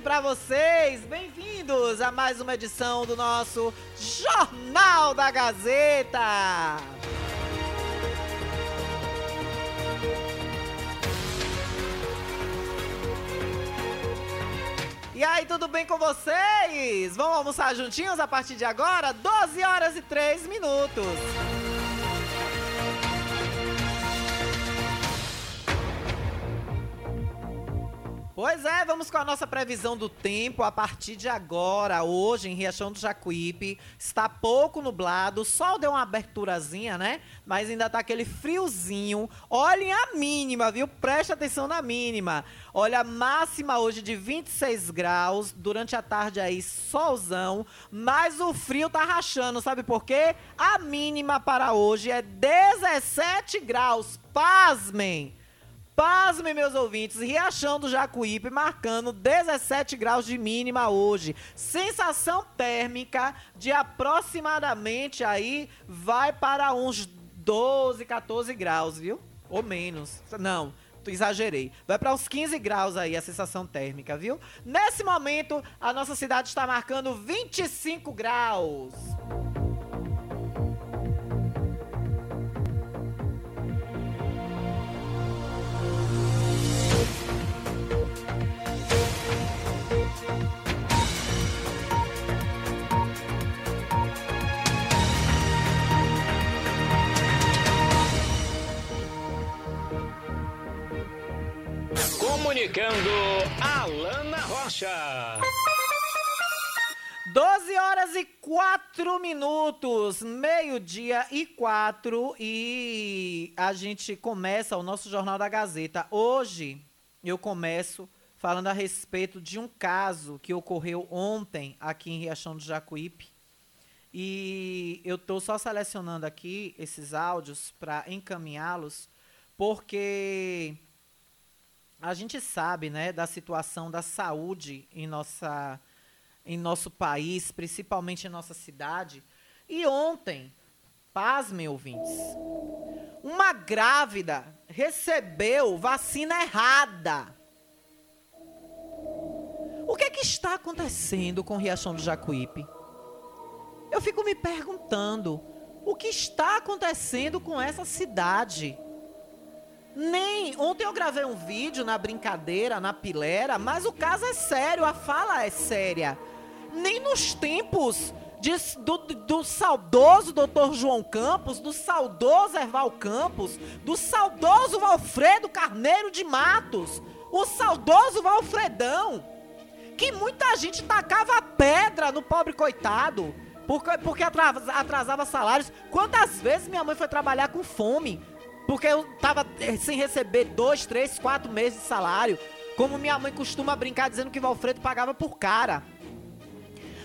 Para vocês. Bem-vindos a mais uma edição do nosso Jornal da Gazeta. E aí, tudo bem com vocês? Vamos almoçar juntinhos a partir de agora? 12 horas e 3 minutos. Pois é, vamos com a nossa previsão do tempo a partir de agora. Hoje, em Riachão do Jacuípe, está pouco nublado, o sol deu uma aberturazinha, né? Mas ainda tá aquele friozinho. Olhem a mínima, viu? Preste atenção na mínima. Olha, máxima hoje de 26 graus, durante a tarde aí solzão, mas o frio tá rachando, sabe por quê? A mínima para hoje é 17 graus. Pasmem! Pasmem, meus ouvintes, Riachão do Jacuípe marcando 17 graus de mínima hoje. Sensação térmica de aproximadamente aí vai para uns 12, 14 graus, viu? Ou menos. Não, exagerei. Vai para uns 15 graus aí a sensação térmica, viu? Nesse momento, a nossa cidade está marcando 25 graus. Comunicando Alana Rocha. 12 horas e 4 minutos, meio-dia e 4, e a gente começa o nosso Jornal da Gazeta. Hoje eu começo falando a respeito de um caso que ocorreu ontem aqui em Riachão do Jacuípe. E eu estou só selecionando aqui esses áudios para encaminhá-los, porque a gente sabe, né, da situação da saúde em nossa em nosso país, principalmente em nossa cidade. E ontem, pasmem ouvintes, uma grávida recebeu vacina errada. O que é que está acontecendo com Riachão do Jacuípe? Eu fico me perguntando, o que está acontecendo com essa cidade? Nem. Ontem eu gravei um vídeo na brincadeira, na pilera, mas o caso é sério, a fala é séria. Nem nos tempos de, do, do saudoso doutor João Campos, do saudoso Erval Campos, do saudoso Valfredo Carneiro de Matos, o saudoso Valfredão, que muita gente tacava pedra no pobre coitado, porque, porque atrasava salários. Quantas vezes minha mãe foi trabalhar com fome? Porque eu tava eh, sem receber dois, três, quatro meses de salário. Como minha mãe costuma brincar dizendo que Valfredo pagava por cara.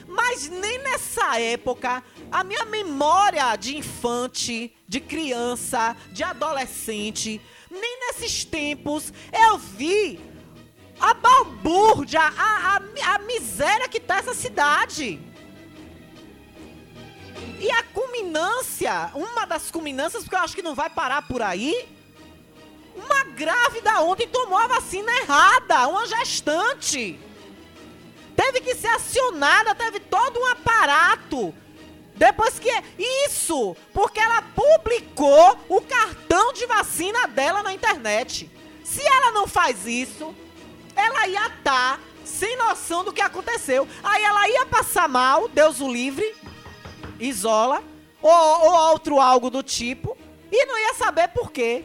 Mas nem nessa época, a minha memória de infante, de criança, de adolescente, nem nesses tempos eu vi a balbúrdia, a, a, a miséria que tá essa cidade. E a culminância, uma das culminâncias, porque eu acho que não vai parar por aí. Uma grávida ontem tomou a vacina errada, uma gestante. Teve que ser acionada, teve todo um aparato. Depois que. Isso! Porque ela publicou o cartão de vacina dela na internet. Se ela não faz isso, ela ia estar tá sem noção do que aconteceu. Aí ela ia passar mal, Deus o livre, isola, ou, ou outro algo do tipo, e não ia saber por quê.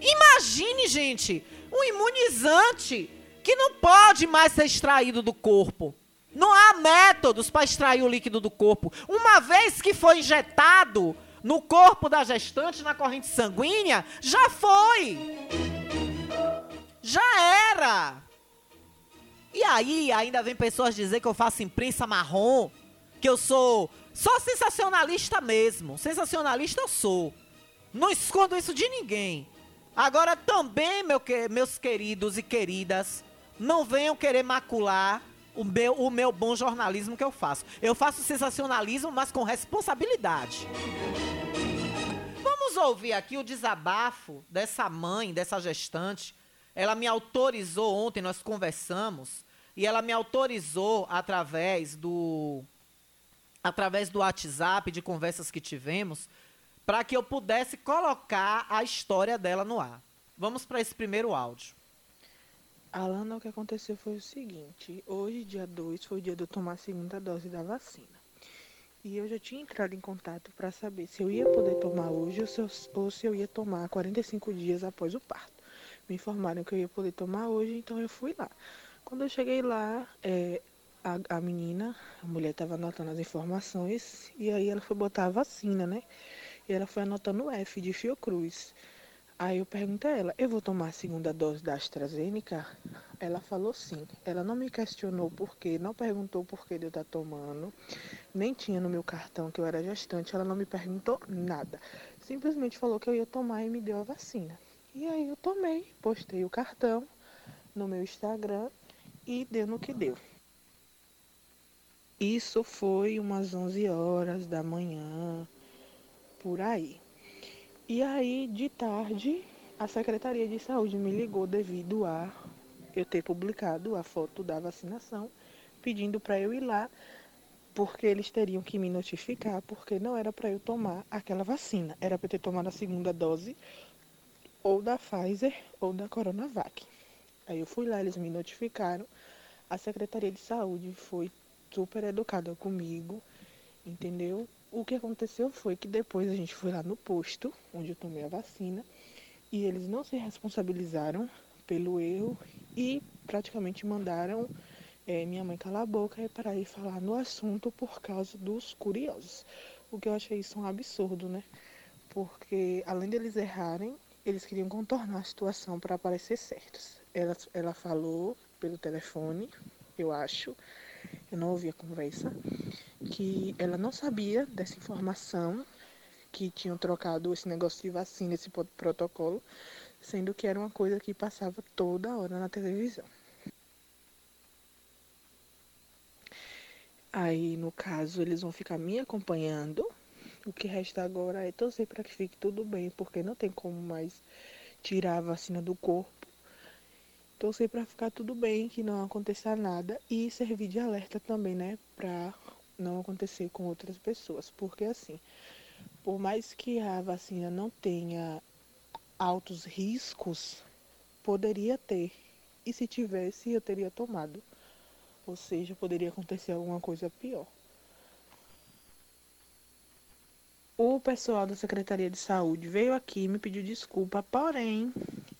Imagine, gente, um imunizante que não pode mais ser extraído do corpo. Não há métodos para extrair o líquido do corpo. Uma vez que foi injetado no corpo da gestante, na corrente sanguínea, já foi. Já era. E aí ainda vem pessoas dizer que eu faço imprensa marrom, que eu sou só sensacionalista mesmo. Sensacionalista eu sou. Não escondo isso de ninguém. Agora também, meu, meus queridos e queridas, não venham querer macular o meu, o meu bom jornalismo que eu faço. Eu faço sensacionalismo, mas com responsabilidade. Vamos ouvir aqui o desabafo dessa mãe, dessa gestante. Ela me autorizou ontem, nós conversamos, e ela me autorizou através do através do WhatsApp, de conversas que tivemos, para que eu pudesse colocar a história dela no ar. Vamos para esse primeiro áudio. Alana, o que aconteceu foi o seguinte: hoje, dia 2, foi o dia de eu tomar a segunda dose da vacina. E eu já tinha entrado em contato para saber se eu ia poder tomar hoje ou se, eu, ou se eu ia tomar 45 dias após o parto. Me informaram que eu ia poder tomar hoje, então eu fui lá. Quando eu cheguei lá, é, a, a menina, a mulher estava anotando as informações e aí ela foi botar a vacina, né? E ela foi anotando o F de Fiocruz. Aí eu perguntei a ela, eu vou tomar a segunda dose da AstraZeneca? Ela falou sim. Ela não me questionou por quê, não perguntou por que eu estar tá tomando, nem tinha no meu cartão que eu era gestante, ela não me perguntou nada. Simplesmente falou que eu ia tomar e me deu a vacina. E aí eu tomei, postei o cartão no meu Instagram e deu no que deu. Isso foi umas 11 horas da manhã, por aí. E aí, de tarde, a Secretaria de Saúde me ligou devido a eu ter publicado a foto da vacinação, pedindo para eu ir lá, porque eles teriam que me notificar, porque não era para eu tomar aquela vacina, era para eu ter tomado a segunda dose ou da Pfizer ou da Coronavac. Aí eu fui lá, eles me notificaram. A Secretaria de Saúde foi super educada comigo, entendeu? O que aconteceu foi que depois a gente foi lá no posto, onde eu tomei a vacina, e eles não se responsabilizaram pelo erro e praticamente mandaram é, minha mãe calar a boca para ir falar no assunto por causa dos curiosos. O que eu achei isso um absurdo, né? Porque além deles errarem, eles queriam contornar a situação para parecer certos. Ela, ela falou pelo telefone, eu acho, eu não ouvi a conversa, que ela não sabia dessa informação, que tinham trocado esse negócio de vacina, esse protocolo, sendo que era uma coisa que passava toda hora na televisão. Aí, no caso, eles vão ficar me acompanhando. O que resta agora é torcer para que fique tudo bem, porque não tem como mais tirar a vacina do corpo torcer para ficar tudo bem, que não aconteça nada e servir de alerta também, né, para não acontecer com outras pessoas, porque assim, por mais que a vacina não tenha altos riscos, poderia ter. E se tivesse, eu teria tomado. Ou seja, poderia acontecer alguma coisa pior. O pessoal da Secretaria de Saúde veio aqui e me pediu desculpa, porém,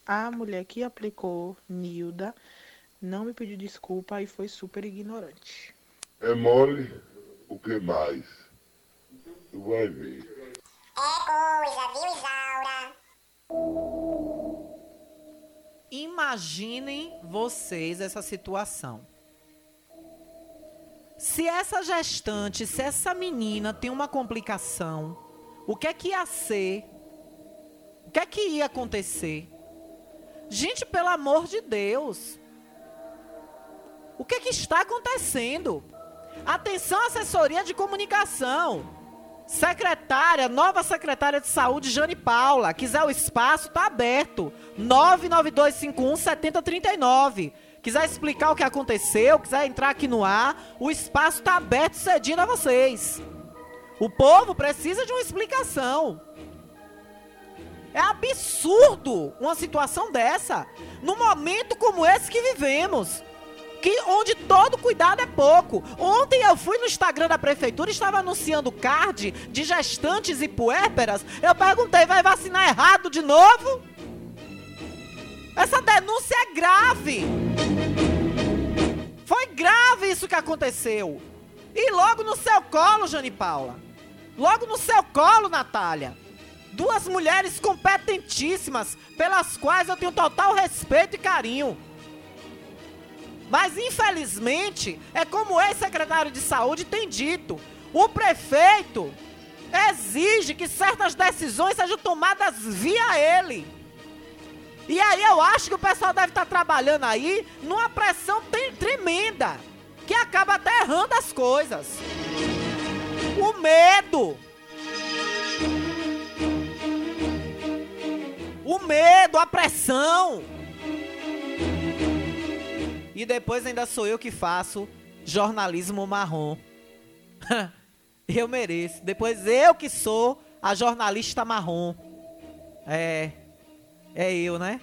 a mulher que aplicou Nilda não me pediu desculpa e foi super ignorante. É mole? O que mais? Tu vai ver. É coisa, viu, Isaura? Imaginem vocês essa situação. Se essa gestante, se essa menina tem uma complicação, o que é que ia ser? O que é que ia acontecer? Gente, pelo amor de Deus. O que é que está acontecendo? Atenção, assessoria de comunicação. Secretária, nova secretária de saúde, Jane Paula. Quiser o espaço, tá aberto. 99251 7039. Quiser explicar o que aconteceu, quiser entrar aqui no ar, o espaço tá aberto cedido a vocês. O povo precisa de uma explicação. É absurdo uma situação dessa. Num momento como esse que vivemos. Que, onde todo cuidado é pouco. Ontem eu fui no Instagram da prefeitura, estava anunciando card de gestantes e puérperas. Eu perguntei, vai vacinar errado de novo? Essa denúncia é grave. Foi grave isso que aconteceu. E logo no seu colo, Jane Paula. Logo no seu colo, Natália. Duas mulheres competentíssimas, pelas quais eu tenho total respeito e carinho. Mas infelizmente, é como o ex-secretário de saúde tem dito: o prefeito exige que certas decisões sejam tomadas via ele. E aí eu acho que o pessoal deve estar trabalhando aí numa pressão tremenda, que acaba até errando as coisas. O medo. O medo, a pressão. E depois ainda sou eu que faço jornalismo marrom. eu mereço. Depois eu que sou a jornalista marrom. É. É eu, né?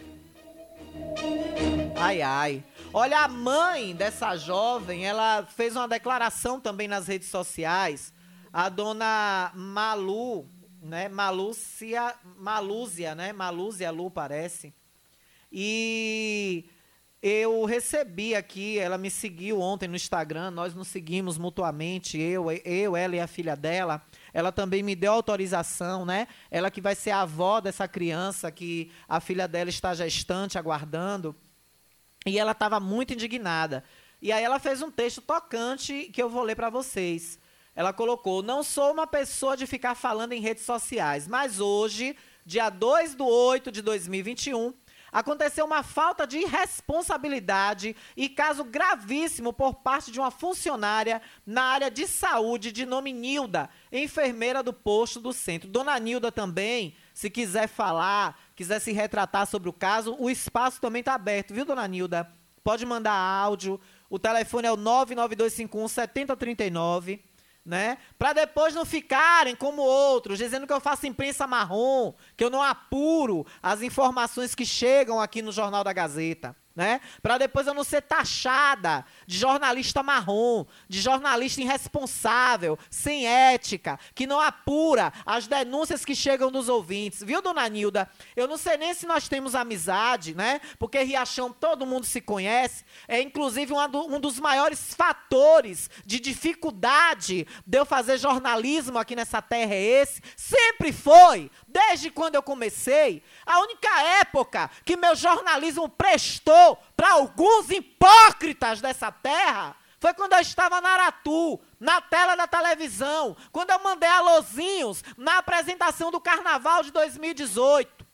Ai, ai. Olha, a mãe dessa jovem, ela fez uma declaração também nas redes sociais. A dona Malu, né? Malúcia, Malúzia, né? Malúzia Lu parece. E eu recebi aqui, ela me seguiu ontem no Instagram, nós nos seguimos mutuamente, eu, eu, ela e a filha dela. Ela também me deu autorização, né? Ela que vai ser a avó dessa criança que a filha dela está gestante, aguardando. E ela estava muito indignada. E aí ela fez um texto tocante que eu vou ler para vocês. Ela colocou: Não sou uma pessoa de ficar falando em redes sociais, mas hoje, dia 2 do 8 de 2021, aconteceu uma falta de responsabilidade e caso gravíssimo por parte de uma funcionária na área de saúde de nome Nilda, enfermeira do posto do centro. Dona Nilda também, se quiser falar, quiser se retratar sobre o caso, o espaço também está aberto, viu, Dona Nilda? Pode mandar áudio. O telefone é o 99251 7039 né? Para depois não ficarem como outros, dizendo que eu faço imprensa marrom, que eu não apuro as informações que chegam aqui no Jornal da Gazeta né? Para depois eu não ser taxada de jornalista marrom, de jornalista irresponsável, sem ética, que não apura as denúncias que chegam dos ouvintes. Viu, dona Nilda? Eu não sei nem se nós temos amizade, né? Porque Riachão todo mundo se conhece. É inclusive um, um dos maiores fatores de dificuldade de eu fazer jornalismo aqui nessa terra é esse. Sempre foi, desde quando eu comecei. A única época que meu jornalismo prestou para alguns hipócritas dessa terra foi quando eu estava na Aratu, na tela da televisão, quando eu mandei alôzinhos na apresentação do Carnaval de 2018.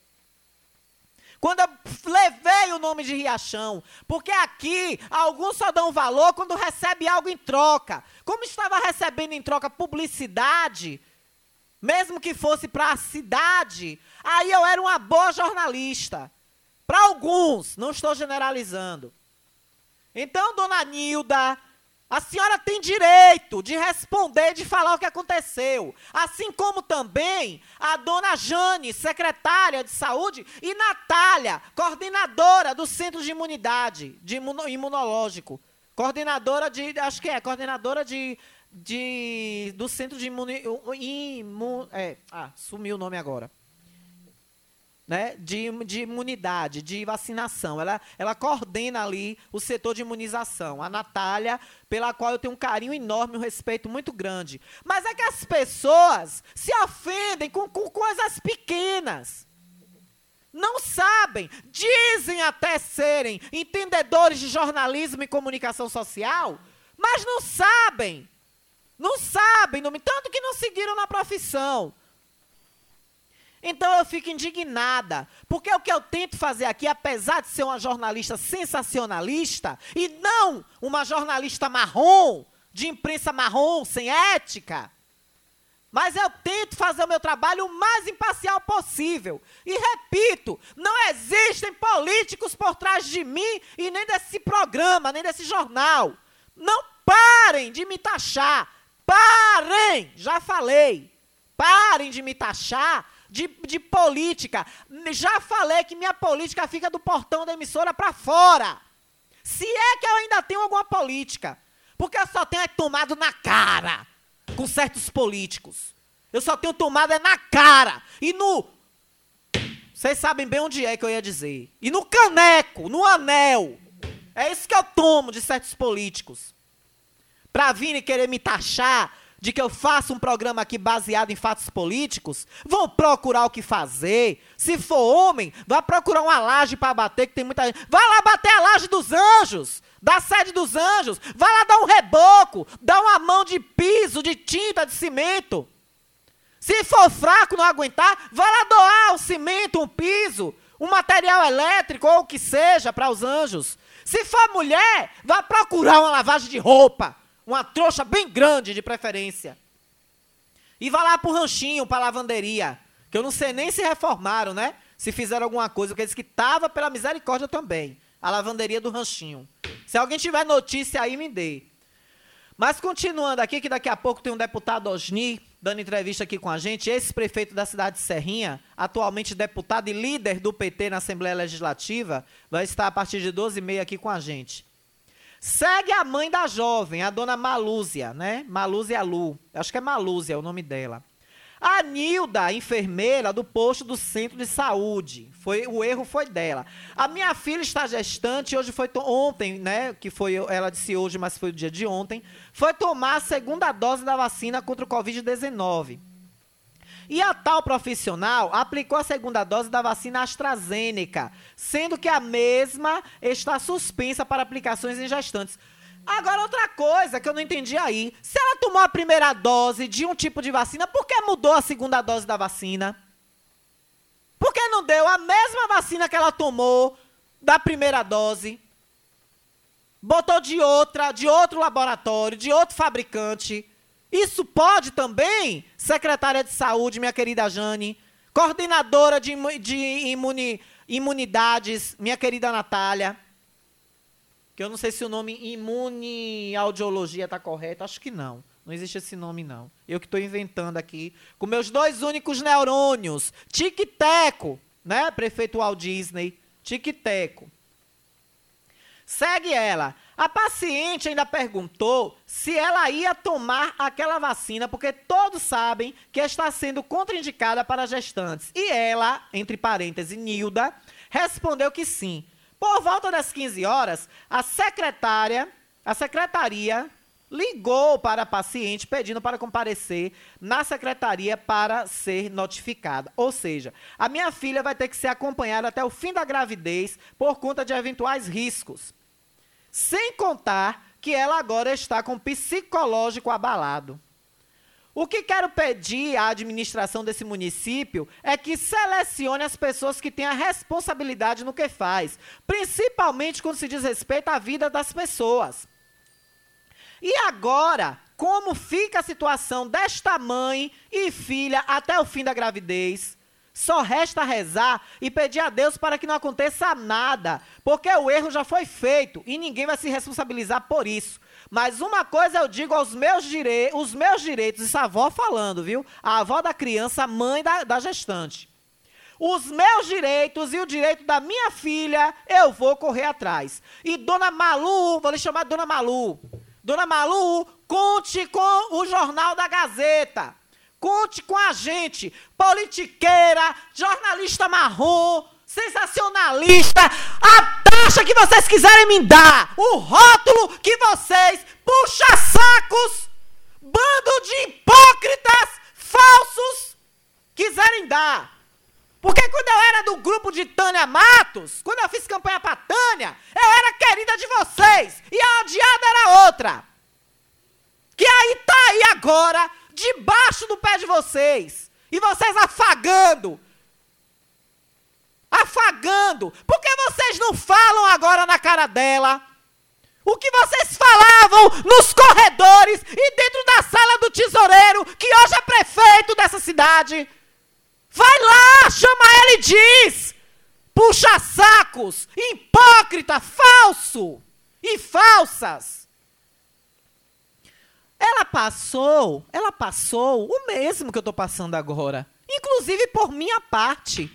Quando eu levei o nome de Riachão, porque aqui alguns só dão valor quando recebe algo em troca. Como estava recebendo em troca publicidade, mesmo que fosse para a cidade, aí eu era uma boa jornalista. Para alguns, não estou generalizando. Então, dona Nilda, a senhora tem direito de responder, de falar o que aconteceu. Assim como também a dona Jane, secretária de saúde, e Natália, coordenadora do Centro de Imunidade, de imunológico. Coordenadora de, acho que é, coordenadora de de, do centro de imuni, imun, é, ah, sumiu o nome agora. Né, de, de imunidade, de vacinação. Ela, ela coordena ali o setor de imunização. A Natália, pela qual eu tenho um carinho enorme, um respeito muito grande. Mas é que as pessoas se ofendem com, com coisas pequenas. Não sabem, dizem até serem entendedores de jornalismo e comunicação social, mas não sabem não sabem, tanto que não seguiram na profissão. Então eu fico indignada, porque o que eu tento fazer aqui, apesar de ser uma jornalista sensacionalista e não uma jornalista marrom, de imprensa marrom, sem ética. Mas eu tento fazer o meu trabalho o mais imparcial possível. E repito, não existem políticos por trás de mim e nem desse programa, nem desse jornal. Não parem de me taxar. Parem! Já falei. Parem de me taxar de, de política. Já falei que minha política fica do portão da emissora para fora. Se é que eu ainda tenho alguma política. Porque eu só tenho é tomado na cara com certos políticos. Eu só tenho tomado é na cara. E no. Vocês sabem bem onde é que eu ia dizer. E no caneco, no anel. É isso que eu tomo de certos políticos. Pra virem querer me taxar de que eu faço um programa aqui baseado em fatos políticos, vão procurar o que fazer. Se for homem, vai procurar uma laje para bater, que tem muita gente. Vai lá bater a laje dos anjos da sede dos anjos, vai lá dar um reboco, dá uma mão de piso, de tinta, de cimento. Se for fraco, não aguentar, vai lá doar o cimento, um piso, um material elétrico ou o que seja para os anjos. Se for mulher, vá procurar uma lavagem de roupa, uma trouxa bem grande de preferência. E vá lá pro ranchinho, pra lavanderia, que eu não sei nem se reformaram, né? Se fizeram alguma coisa, porque eles que tava pela misericórdia também. A lavanderia do ranchinho. Se alguém tiver notícia aí, me dê. Mas continuando aqui, que daqui a pouco tem um deputado Osni dando entrevista aqui com a gente, esse prefeito da cidade de Serrinha, atualmente deputado e líder do PT na Assembleia Legislativa, vai estar a partir de 12h30 aqui com a gente. Segue a mãe da jovem, a dona Malúzia, né? Malúzia Lu. Acho que é Malúzia o nome dela. A Nilda, enfermeira do posto do centro de saúde. Foi, o erro foi dela. A minha filha está gestante, hoje foi ontem, né? Que foi, ela disse hoje, mas foi o dia de ontem. Foi tomar a segunda dose da vacina contra o Covid-19. E a tal profissional aplicou a segunda dose da vacina AstraZeneca, sendo que a mesma está suspensa para aplicações em gestantes. Agora, outra coisa que eu não entendi aí. Se ela tomou a primeira dose de um tipo de vacina, por que mudou a segunda dose da vacina? Por que não deu a mesma vacina que ela tomou da primeira dose? Botou de outra, de outro laboratório, de outro fabricante. Isso pode também, secretária de saúde, minha querida Jane, coordenadora de, de imuni, imunidades, minha querida Natália que eu não sei se o nome imuneaudiologia está correto, acho que não. Não existe esse nome, não. Eu que estou inventando aqui, com meus dois únicos neurônios. Tic-teco, né, prefeito Walt Disney? Tic-teco. Segue ela. A paciente ainda perguntou se ela ia tomar aquela vacina, porque todos sabem que está sendo contraindicada para gestantes. E ela, entre parênteses, Nilda, respondeu que sim. Por volta das 15 horas, a secretária, a secretaria ligou para a paciente pedindo para comparecer na secretaria para ser notificada. Ou seja, a minha filha vai ter que ser acompanhada até o fim da gravidez por conta de eventuais riscos. Sem contar que ela agora está com psicológico abalado. O que quero pedir à administração desse município é que selecione as pessoas que têm a responsabilidade no que faz, principalmente quando se diz respeito à vida das pessoas. E agora, como fica a situação desta mãe e filha até o fim da gravidez? Só resta rezar e pedir a Deus para que não aconteça nada, porque o erro já foi feito e ninguém vai se responsabilizar por isso. Mas uma coisa eu digo aos meus direitos, os meus direitos, isso a avó falando, viu? A avó da criança, mãe da, da gestante. Os meus direitos e o direito da minha filha, eu vou correr atrás. E Dona Malu, vou lhe chamar Dona Malu. Dona Malu, conte com o Jornal da Gazeta. Conte com a gente, politiqueira, jornalista marrom, sensacionalista, a taxa que vocês quiserem me dar, o rótulo que vocês, puxa-sacos, bando de hipócritas falsos, quiserem dar. Porque quando eu era do grupo de Tânia Matos, quando eu fiz campanha pra Tânia, eu era querida de vocês e a odiada era outra. Que aí tá aí agora, debaixo do pé de vocês. E vocês afagando, afagando. Por que vocês não falam agora na cara dela? O que vocês falavam nos corredores e dentro da sala do tesoureiro, que hoje é prefeito dessa cidade. Vai lá, chama ele e diz: puxa sacos, hipócrita, falso e falsas. Ela passou, ela passou o mesmo que eu estou passando agora, inclusive por minha parte.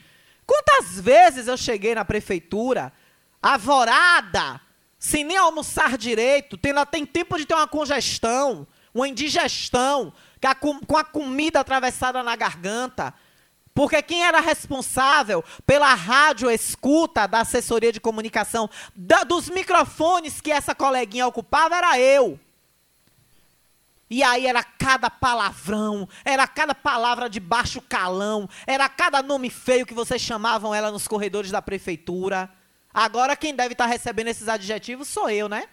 Quantas vezes eu cheguei na prefeitura, avorada, sem nem almoçar direito, tendo, tem tempo de ter uma congestão, uma indigestão, com a comida atravessada na garganta. Porque quem era responsável pela rádio escuta da assessoria de comunicação, da, dos microfones que essa coleguinha ocupava, era eu. E aí era cada palavrão, era cada palavra de baixo calão, era cada nome feio que vocês chamavam ela nos corredores da prefeitura. Agora quem deve estar recebendo esses adjetivos sou eu, né?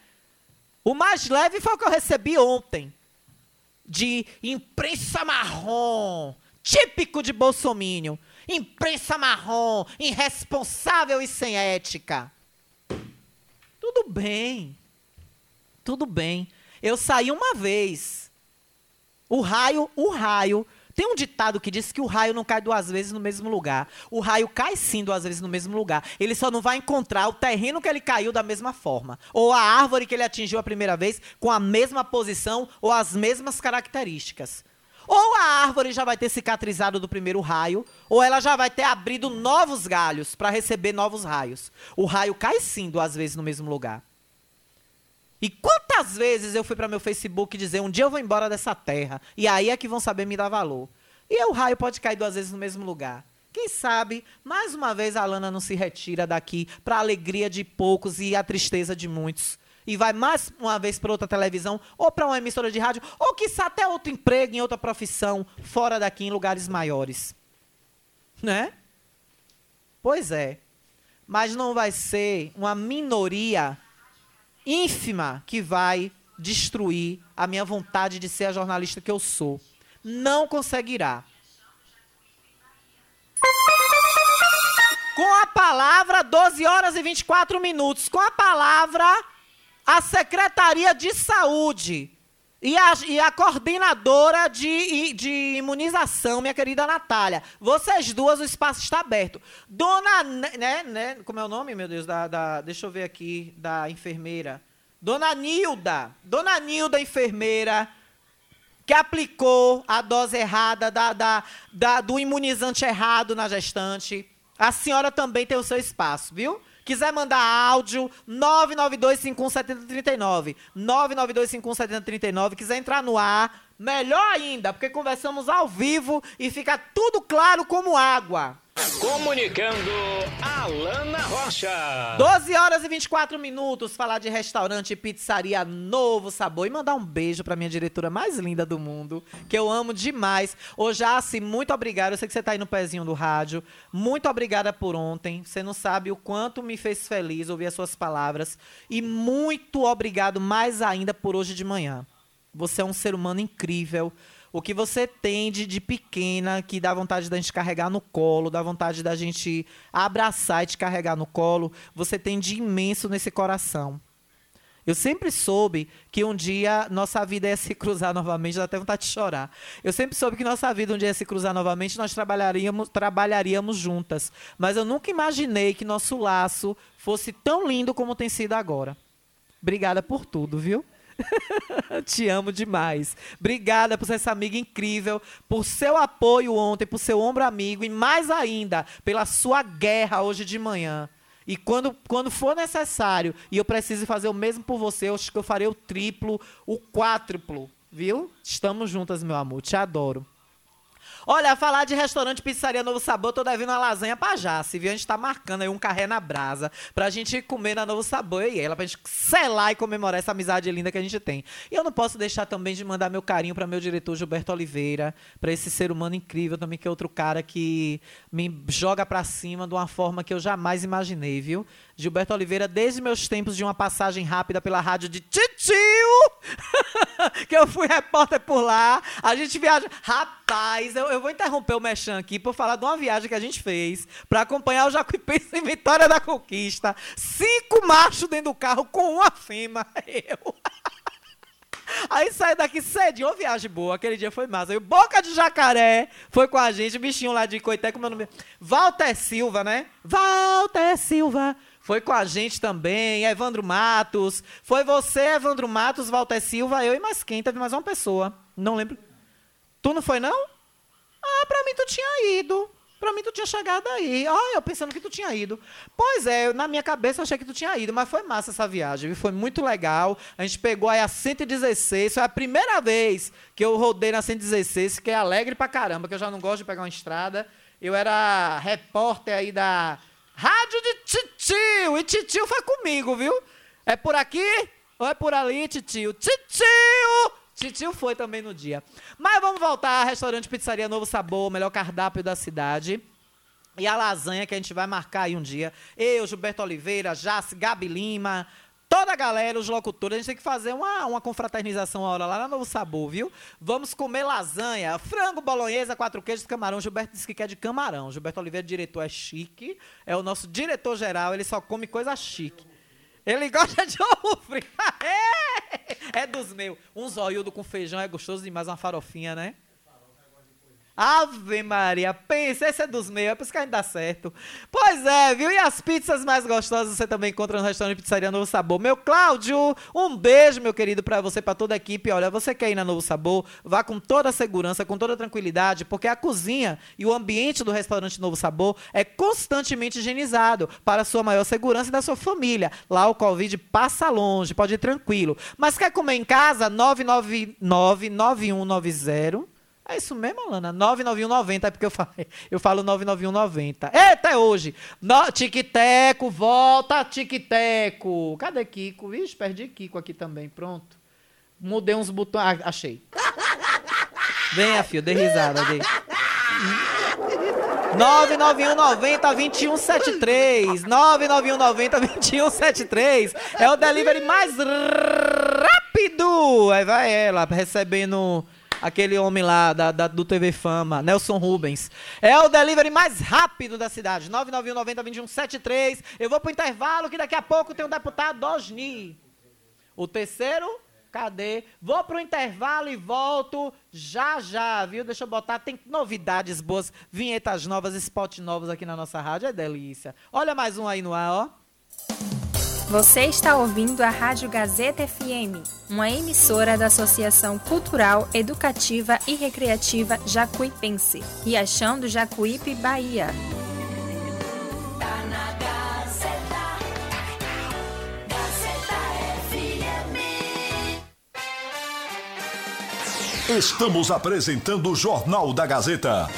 O mais leve foi o que eu recebi ontem. De imprensa marrom, típico de bolsomínio. Imprensa marrom, irresponsável e sem ética. Tudo bem. Tudo bem. Eu saí uma vez. O raio, o raio tem um ditado que diz que o raio não cai duas vezes no mesmo lugar. O raio cai sim duas vezes no mesmo lugar. Ele só não vai encontrar o terreno que ele caiu da mesma forma. Ou a árvore que ele atingiu a primeira vez com a mesma posição ou as mesmas características. Ou a árvore já vai ter cicatrizado do primeiro raio, ou ela já vai ter abrido novos galhos para receber novos raios. O raio cai sim duas vezes no mesmo lugar. E quantas vezes eu fui para meu Facebook dizer um dia eu vou embora dessa terra e aí é que vão saber me dar valor. E o raio pode cair duas vezes no mesmo lugar. Quem sabe, mais uma vez a Lana não se retira daqui para a alegria de poucos e a tristeza de muitos. E vai mais uma vez para outra televisão, ou para uma emissora de rádio, ou quizá até outro emprego em outra profissão, fora daqui, em lugares maiores. Né? Pois é. Mas não vai ser uma minoria ínfima que vai destruir a minha vontade de ser a jornalista que eu sou. Não conseguirá. Com a palavra, 12 horas e 24 minutos. Com a palavra, a Secretaria de Saúde e a, e a coordenadora de, de imunização, minha querida Natália. Vocês duas, o espaço está aberto. Dona, né, né, como é o nome, meu Deus, da, da, deixa eu ver aqui, da enfermeira. Dona Nilda, Dona Nilda, enfermeira, que aplicou a dose errada da, da, da, do imunizante errado na gestante. A senhora também tem o seu espaço, viu? Quiser mandar áudio, 992517039. 992517039. Quiser entrar no ar, melhor ainda, porque conversamos ao vivo e fica tudo claro como água. Comunicando Alana Rocha. 12 horas e 24 minutos. Falar de restaurante e pizzaria Novo Sabor. E mandar um beijo pra minha diretora mais linda do mundo, que eu amo demais. Ô, Jaci, muito obrigada. Eu sei que você tá aí no pezinho do rádio. Muito obrigada por ontem. Você não sabe o quanto me fez feliz ouvir as suas palavras. E muito obrigado mais ainda por hoje de manhã. Você é um ser humano incrível o que você tem de, de pequena que dá vontade da gente carregar no colo, dá vontade da gente abraçar e te carregar no colo, você tem de imenso nesse coração. Eu sempre soube que um dia nossa vida ia se cruzar novamente, dá até vontade de chorar. Eu sempre soube que nossa vida um dia ia se cruzar novamente, nós trabalharíamos, trabalharíamos juntas. Mas eu nunca imaginei que nosso laço fosse tão lindo como tem sido agora. Obrigada por tudo, viu? Te amo demais. Obrigada por ser essa amiga incrível, por seu apoio ontem, por seu ombro amigo e mais ainda pela sua guerra hoje de manhã. E quando, quando for necessário e eu preciso fazer o mesmo por você, eu acho que eu farei o triplo, o quádruplo, viu? Estamos juntas, meu amor. Te adoro. Olha, falar de restaurante Pizzaria Novo Sabor, tô devendo uma lasanha pra Jace, viu? A gente tá marcando aí um carré na brasa pra gente comer na Novo Sabor e ela, pra gente selar e comemorar essa amizade linda que a gente tem. E eu não posso deixar também de mandar meu carinho para meu diretor Gilberto Oliveira, para esse ser humano incrível também, que é outro cara que me joga pra cima de uma forma que eu jamais imaginei, viu? Gilberto Oliveira, desde meus tempos de uma passagem rápida pela rádio de Titio, que eu fui repórter por lá. A gente viaja. Rapaz, eu, eu vou interromper o Mechan aqui por falar de uma viagem que a gente fez para acompanhar o Jacuipense em Vitória da Conquista. Cinco machos dentro do carro com uma fêmea. Eu. Aí sai daqui cedinho, uma viagem boa. Aquele dia foi massa. Aí o Boca de Jacaré foi com a gente, o bichinho lá de Coité, como é o nome? Walter Silva, né? Walter Silva. Foi com a gente também, Evandro Matos. Foi você, Evandro Matos, Walter Silva, eu e mais quem? Teve mais uma pessoa. Não lembro. Tu não foi, não? Ah, pra mim tu tinha ido. Pra mim tu tinha chegado aí. Ah, eu pensando que tu tinha ido. Pois é, na minha cabeça eu achei que tu tinha ido, mas foi massa essa viagem? Foi muito legal. A gente pegou aí a 116, foi a primeira vez que eu rodei na 116, fiquei alegre pra caramba, que eu já não gosto de pegar uma estrada. Eu era repórter aí da Rádio de Titio, e Titio foi comigo, viu? É por aqui ou é por ali, Titio? Titio! Titio foi também no dia. Mas vamos voltar. Restaurante Pizzaria Novo Sabor, melhor cardápio da cidade. E a lasanha que a gente vai marcar aí um dia. Eu, Gilberto Oliveira, Jace, Gabi Lima, toda a galera, os locutores. A gente tem que fazer uma, uma confraternização a hora lá na Novo Sabor, viu? Vamos comer lasanha, frango, bolonhesa, quatro queijos, camarão. Gilberto disse que quer de camarão. Gilberto Oliveira, diretor, é chique. É o nosso diretor-geral, ele só come coisa chique. Ele gosta de ovo frito. É, é dos meus. Um zoiudo com feijão é gostoso demais, uma farofinha, né? Ave Maria, pensa, esse é dos meus, é por isso que a gente dá certo. Pois é, viu? E as pizzas mais gostosas você também encontra no restaurante Pizzaria Novo Sabor. Meu Cláudio, um beijo, meu querido, para você, para toda a equipe. Olha, você quer ir na Novo Sabor, vá com toda a segurança, com toda a tranquilidade, porque a cozinha e o ambiente do restaurante Novo Sabor é constantemente higienizado para sua maior segurança e da sua família. Lá o Covid passa longe, pode ir tranquilo. Mas quer comer em casa? 999 9190 é isso mesmo, Alana? 99190, é porque eu falo, eu falo 99190. Eita, é hoje. No, Tic-teco, volta, tic-teco. Cadê Kiko? Vixe, perdi Kiko aqui também, pronto. Mudei uns botões, ah, achei. Venha, filho, dê risada, dê. 99190-2173. 99190-2173. É o delivery mais rápido. Aí vai ela, recebendo aquele homem lá da, da, do TV Fama, Nelson Rubens. É o delivery mais rápido da cidade. 99190-2173. Eu vou pro intervalo que daqui a pouco tem o deputado Dosni. O terceiro, cadê? Vou pro intervalo e volto já já, viu? Deixa eu botar, tem novidades boas, vinhetas novas, spot novos aqui na nossa rádio, é delícia. Olha mais um aí no ar, ó. Você está ouvindo a Rádio Gazeta FM, uma emissora da Associação Cultural, Educativa e Recreativa Jacuipense, Riachão do Jacuípe, Bahia. Estamos apresentando o Jornal da Gazeta.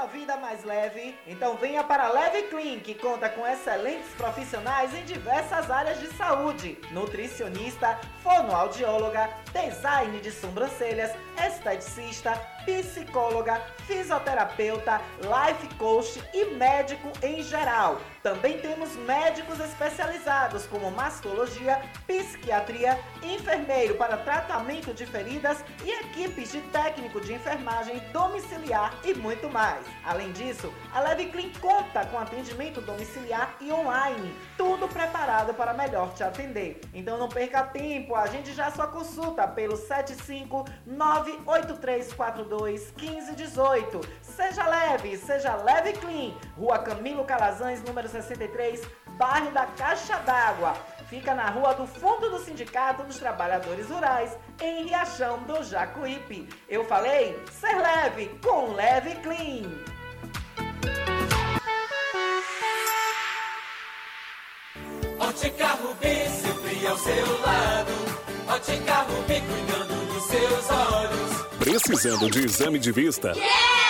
Sua vida mais leve? Então venha para a Leve Clean, que conta com excelentes profissionais em diversas áreas de saúde: nutricionista, fonoaudióloga, design de sobrancelhas, esteticista, psicóloga, fisioterapeuta, life coach e médico em geral. Também temos médicos especializados como mastologia, psiquiatria, enfermeiro para tratamento de feridas e equipes de técnico de enfermagem domiciliar e muito mais. Além disso, a Leve Clean conta com atendimento domiciliar e online, tudo preparado para melhor te atender. Então não perca tempo, agende já sua consulta pelo 7598342 1518. Seja leve, seja leve clean. Rua Camilo Calazans, número 63, bairro da Caixa d'Água. Fica na rua do fundo do Sindicato dos Trabalhadores Rurais, em Riachão do Jacuípe. Eu falei ser leve com Leve Clean. Ótica Rubi sempre ao seu lado. Ótica Rubi cuidando dos seus olhos. Precisando de exame de vista? Yes!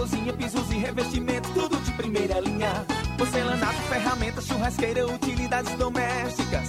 cozinha. Pisos e revestimentos, tudo de primeira linha. Porcelanato, ferramentas, churrasqueira, utilidades domésticas.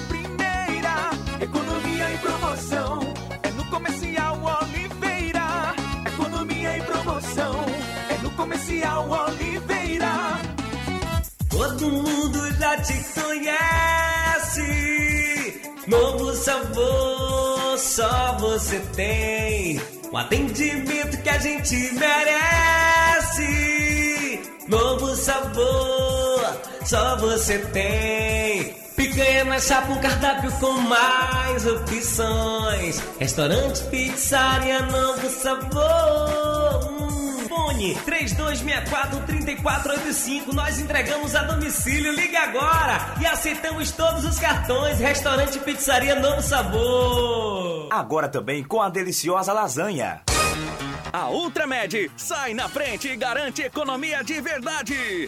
promoção. É no Comercial Oliveira. Economia e promoção. É no Comercial Oliveira. Todo mundo já te conhece. Novo sabor, só você tem. O atendimento que a gente merece. Novo sabor, só você tem. Picanha na chapa, um cardápio com mais opções. Restaurante, pizzaria, novo sabor. Hum, Fone 3264-3485. Nós entregamos a domicílio. Liga agora e aceitamos todos os cartões. Restaurante, pizzaria, novo sabor. Agora também com a deliciosa lasanha. A Ultramed sai na frente e garante economia de verdade.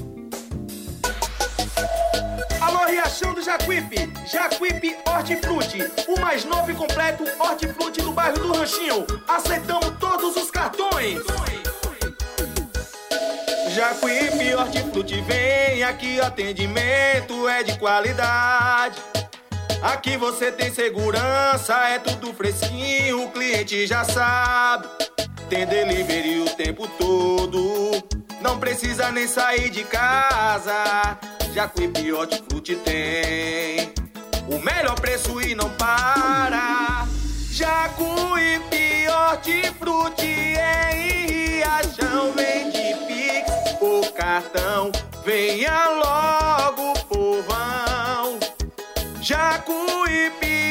Alô, Riachão do Jacuípe! Jacuípe Hortifruti, o mais novo e completo hortifruti do bairro do Ranchinho. Aceitamos todos os cartões. Jacuípe Hortifruti, vem aqui, atendimento é de qualidade. Aqui você tem segurança, é tudo fresquinho, o cliente já sabe. Tem delivery o tempo todo, não precisa nem sair de casa. Jacuípe Hortifruti tem o melhor preço e não para. Hortifruti é em Riachão, vende Pix ou cartão. Venha logo, povão.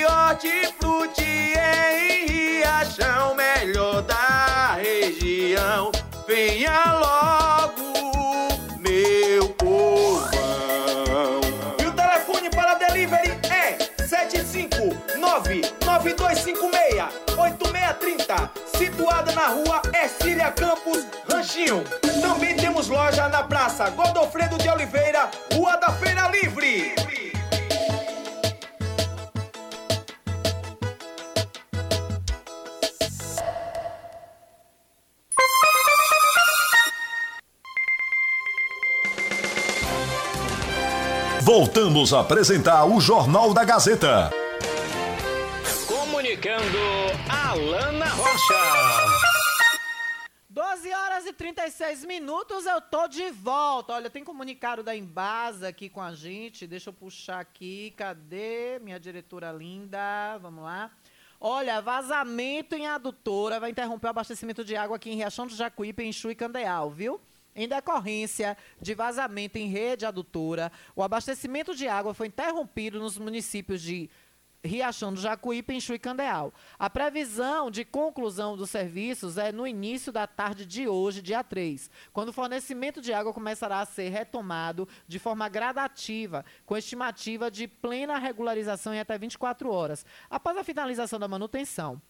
Hortifruti é em Riachão, melhor da região. Venha logo, 99256-8630, situada na rua Ercília Campos, Ranchinho. Também temos loja na Praça Godofredo de Oliveira, Rua da Feira Livre. Voltamos a apresentar o Jornal da Gazeta. Comunicando Alana Rocha. 12 horas e 36 minutos, eu tô de volta. Olha, tem comunicado da Embasa aqui com a gente. Deixa eu puxar aqui. Cadê minha diretora linda? Vamos lá. Olha, vazamento em adutora vai interromper o abastecimento de água aqui em Riachão do Jacuípe, em Chu e Candeal, viu? Em decorrência de vazamento em rede adutora, o abastecimento de água foi interrompido nos municípios de Riachão do Jacuípe, Enxu e Candeal. A previsão de conclusão dos serviços é no início da tarde de hoje, dia 3, quando o fornecimento de água começará a ser retomado de forma gradativa, com estimativa de plena regularização em até 24 horas, após a finalização da manutenção.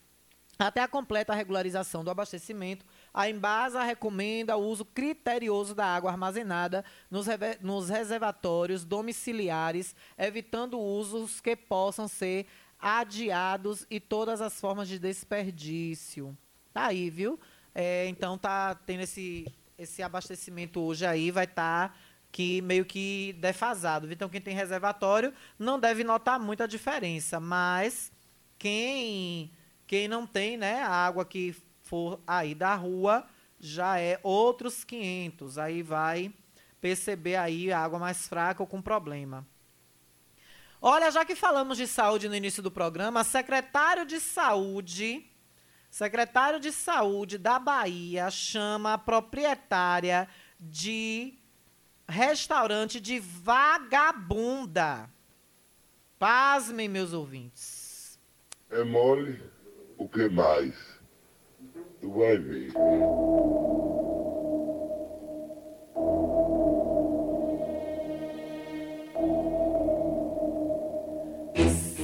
Até a completa regularização do abastecimento, a Embasa recomenda o uso criterioso da água armazenada nos, nos reservatórios domiciliares, evitando usos que possam ser adiados e todas as formas de desperdício. Tá aí, viu? É, então tá tendo esse, esse abastecimento hoje aí, vai estar tá que meio que defasado. Então quem tem reservatório não deve notar muita diferença, mas quem quem não tem, né, a água que for aí da rua, já é outros 500. Aí vai perceber aí a água mais fraca ou com problema. Olha, já que falamos de saúde no início do programa, secretário de saúde, secretário de saúde da Bahia chama a proprietária de restaurante de vagabunda. Pasmem, meus ouvintes. É mole. O que mais? Vai ver.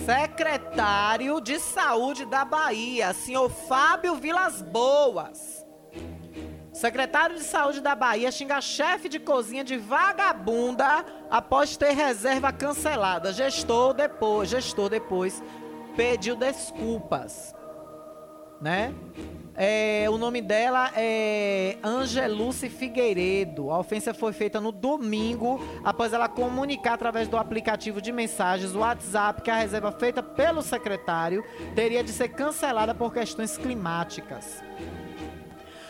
Secretário de Saúde da Bahia, senhor Fábio Vilas Boas. Secretário de Saúde da Bahia xinga chefe de cozinha de vagabunda após ter reserva cancelada. Gestor depois, gestor depois pediu desculpas né? É, o nome dela é Angeluce Figueiredo. A ofensa foi feita no domingo, após ela comunicar através do aplicativo de mensagens WhatsApp que a reserva feita pelo secretário teria de ser cancelada por questões climáticas.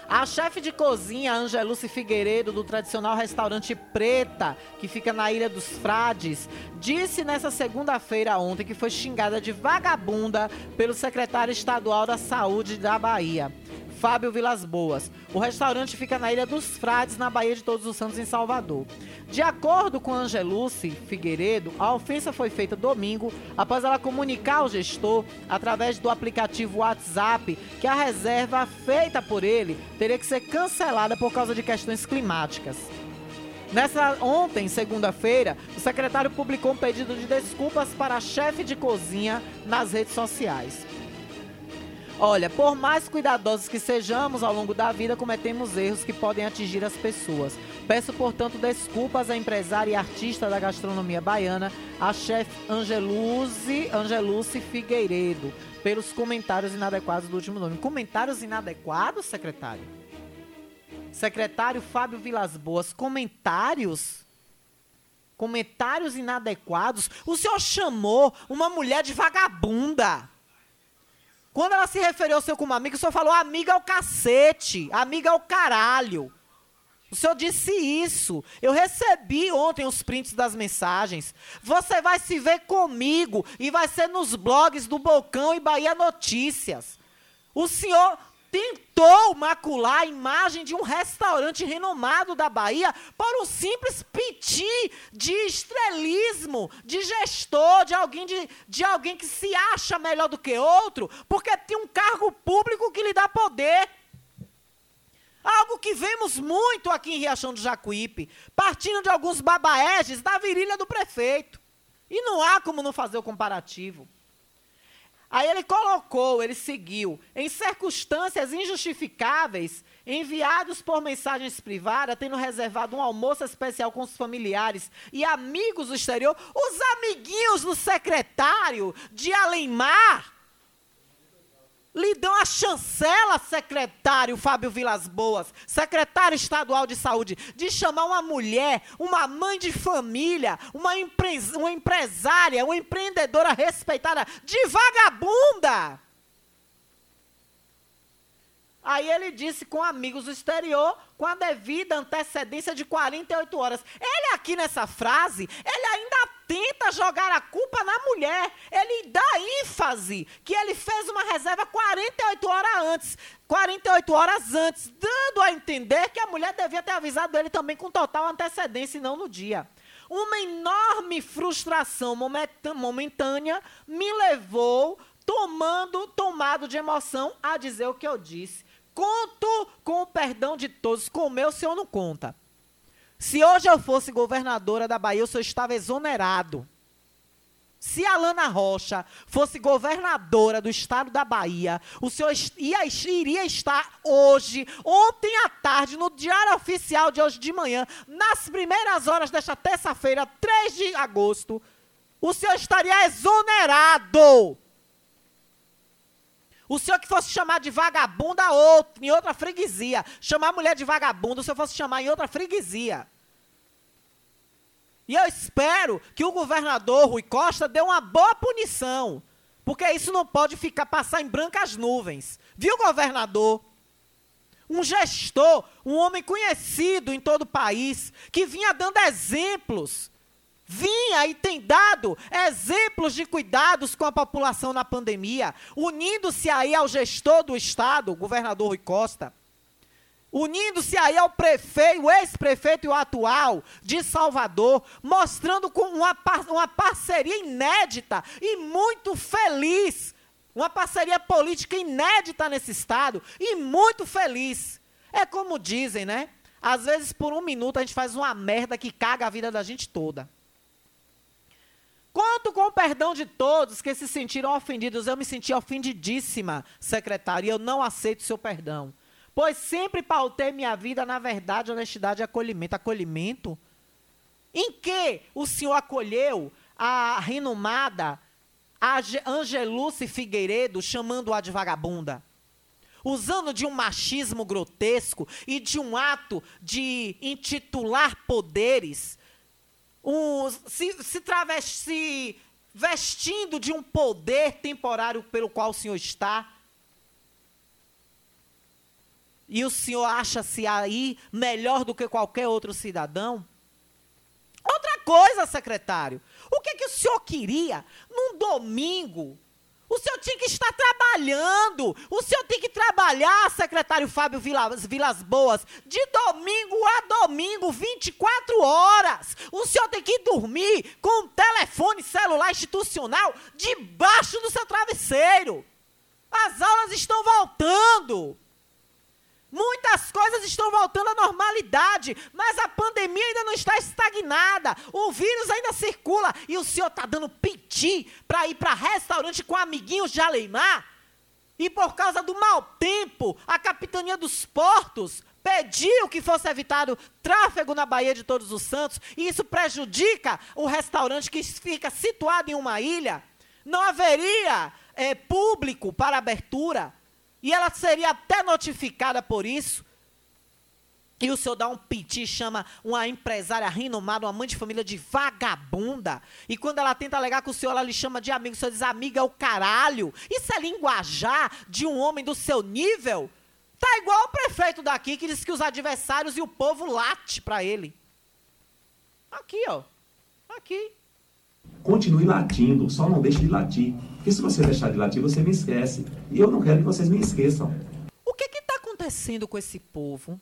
A chefe de cozinha, Angeluce Figueiredo, do tradicional restaurante Preta, que fica na Ilha dos Frades, disse nessa segunda-feira ontem que foi xingada de vagabunda pelo secretário estadual da Saúde da Bahia. Fábio Vilas Boas. O restaurante fica na Ilha dos Frades, na Baía de Todos os Santos, em Salvador. De acordo com Angeluce Figueiredo, a ofensa foi feita domingo após ela comunicar ao gestor, através do aplicativo WhatsApp, que a reserva feita por ele teria que ser cancelada por causa de questões climáticas. Nessa ontem, segunda-feira, o secretário publicou um pedido de desculpas para a chefe de cozinha nas redes sociais. Olha, por mais cuidadosos que sejamos ao longo da vida, cometemos erros que podem atingir as pessoas. Peço, portanto, desculpas à empresária e artista da gastronomia baiana, a chefe Angeluce, Angeluce Figueiredo, pelos comentários inadequados do último nome. Comentários inadequados, secretário? Secretário Fábio Vilas Boas, comentários? Comentários inadequados? O senhor chamou uma mulher de vagabunda. Quando ela se referiu ao seu como amigo, o senhor falou: amiga é o cacete, amiga é o caralho. O senhor disse isso. Eu recebi ontem os prints das mensagens. Você vai se ver comigo e vai ser nos blogs do Bocão e Bahia Notícias. O senhor tentou macular a imagem de um restaurante renomado da Bahia para um simples piti de estrelismo, de gestor, de alguém, de, de alguém que se acha melhor do que outro, porque tem um cargo público que lhe dá poder. Algo que vemos muito aqui em Riachão do Jacuípe, partindo de alguns babaéges da virilha do prefeito. E não há como não fazer o comparativo. Aí ele colocou, ele seguiu, em circunstâncias injustificáveis, enviados por mensagens privadas, tendo reservado um almoço especial com os familiares e amigos do exterior, os amiguinhos do secretário de Alemar. Lhe dão a chancela, secretário Fábio Vilas Boas, secretário estadual de saúde, de chamar uma mulher, uma mãe de família, uma, empres uma empresária, uma empreendedora respeitada de vagabunda. Aí ele disse com amigos do exterior, com a devida antecedência de 48 horas. Ele aqui nessa frase, ele ainda tenta jogar a culpa na mulher. Ele dá ênfase que ele fez uma reserva 48 horas antes. 48 horas antes, dando a entender que a mulher devia ter avisado ele também com total antecedência e não no dia. Uma enorme frustração momentânea me levou, tomando, tomado de emoção, a dizer o que eu disse. Conto com o perdão de todos. Com o meu, o senhor não conta. Se hoje eu fosse governadora da Bahia, o senhor estava exonerado. Se a Lana Rocha fosse governadora do estado da Bahia, o senhor ia, iria estar hoje, ontem à tarde, no Diário Oficial de hoje de manhã, nas primeiras horas desta terça-feira, 3 de agosto, o senhor estaria exonerado. O senhor que fosse chamar de vagabunda outro, em outra freguesia, chamar a mulher de vagabunda, o senhor fosse chamar em outra freguesia. E eu espero que o governador Rui Costa dê uma boa punição, porque isso não pode ficar passar em brancas nuvens. Viu, governador? Um gestor, um homem conhecido em todo o país, que vinha dando exemplos vinha e tem dado exemplos de cuidados com a população na pandemia, unindo-se aí ao gestor do estado, o governador Rui Costa, unindo-se aí ao prefeito, o ex-prefeito e o atual de Salvador, mostrando com uma, uma parceria inédita e muito feliz, uma parceria política inédita nesse estado e muito feliz. É como dizem, né? Às vezes, por um minuto, a gente faz uma merda que caga a vida da gente toda. Conto com o perdão de todos que se sentiram ofendidos. Eu me senti ofendidíssima, secretário, e eu não aceito seu perdão. Pois sempre pautei minha vida na verdade, honestidade e acolhimento. Acolhimento? Em que o senhor acolheu a renomada Angeluce Figueiredo, chamando-a de vagabunda? usando de um machismo grotesco e de um ato de intitular poderes um, se, se, travesti, vestindo de um poder temporário pelo qual o senhor está. E o senhor acha-se aí melhor do que qualquer outro cidadão? Outra coisa, secretário, o que, que o senhor queria num domingo o senhor tinha que estar trabalhando. O senhor tem que trabalhar, secretário Fábio Vilas, Vilas Boas, de domingo a domingo, 24 horas. O senhor tem que dormir com um telefone celular institucional debaixo do seu travesseiro. As aulas estão voltando. Muitas coisas estão voltando à normalidade, mas a pandemia ainda não está estagnada. O vírus ainda circula e o senhor está dando piti para ir para restaurante com amiguinhos de Aleimar. E por causa do mau tempo, a capitania dos portos pediu que fosse evitado tráfego na Baía de Todos os Santos, e isso prejudica o restaurante que fica situado em uma ilha. Não haveria é, público para abertura e ela seria até notificada por isso. E o senhor dá um piti chama uma empresária renomada, uma mãe de família de vagabunda. E quando ela tenta alegar com o senhor, ela lhe chama de amigo. O senhor diz, amiga é o caralho. Isso é linguajar de um homem do seu nível? Tá igual o prefeito daqui que diz que os adversários e o povo late para ele. Aqui, ó. Aqui. Continue latindo, só não deixe de latir. Porque se você deixar de latir, você me esquece. E eu não quero que vocês me esqueçam. O que está acontecendo com esse povo? O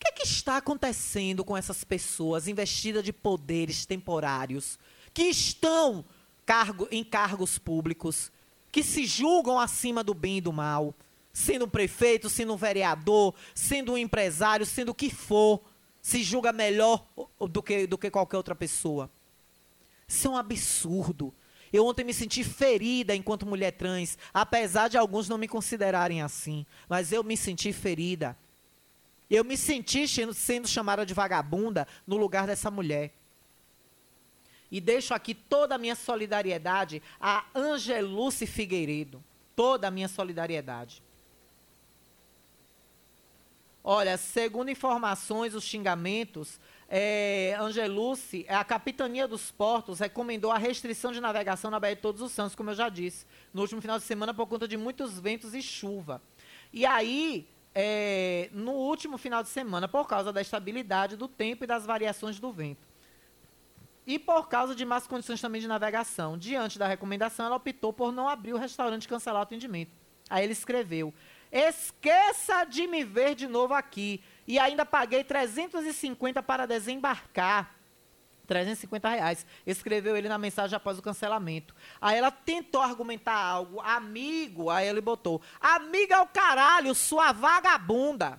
que, que está acontecendo com essas pessoas investidas de poderes temporários que estão cargo, em cargos públicos, que se julgam acima do bem e do mal, sendo um prefeito, sendo um vereador, sendo um empresário, sendo o que for, se julga melhor do que, do que qualquer outra pessoa? Isso é um absurdo. Eu ontem me senti ferida enquanto mulher trans, apesar de alguns não me considerarem assim. Mas eu me senti ferida. Eu me senti sendo chamada de vagabunda no lugar dessa mulher. E deixo aqui toda a minha solidariedade a Angeluce Figueiredo. Toda a minha solidariedade. Olha, segundo informações, os xingamentos, é, Angelucci, a Capitania dos Portos recomendou a restrição de navegação na Baía de Todos os Santos, como eu já disse, no último final de semana por conta de muitos ventos e chuva. E aí, é, no último final de semana, por causa da estabilidade do tempo e das variações do vento. E por causa de más condições também de navegação. Diante da recomendação, ela optou por não abrir o restaurante e cancelar o atendimento. Aí ele escreveu: Esqueça de me ver de novo aqui. E ainda paguei 350 para desembarcar. 350 reais. Escreveu ele na mensagem após o cancelamento. Aí ela tentou argumentar algo. Amigo, aí ele botou. Amiga é o caralho, sua vagabunda.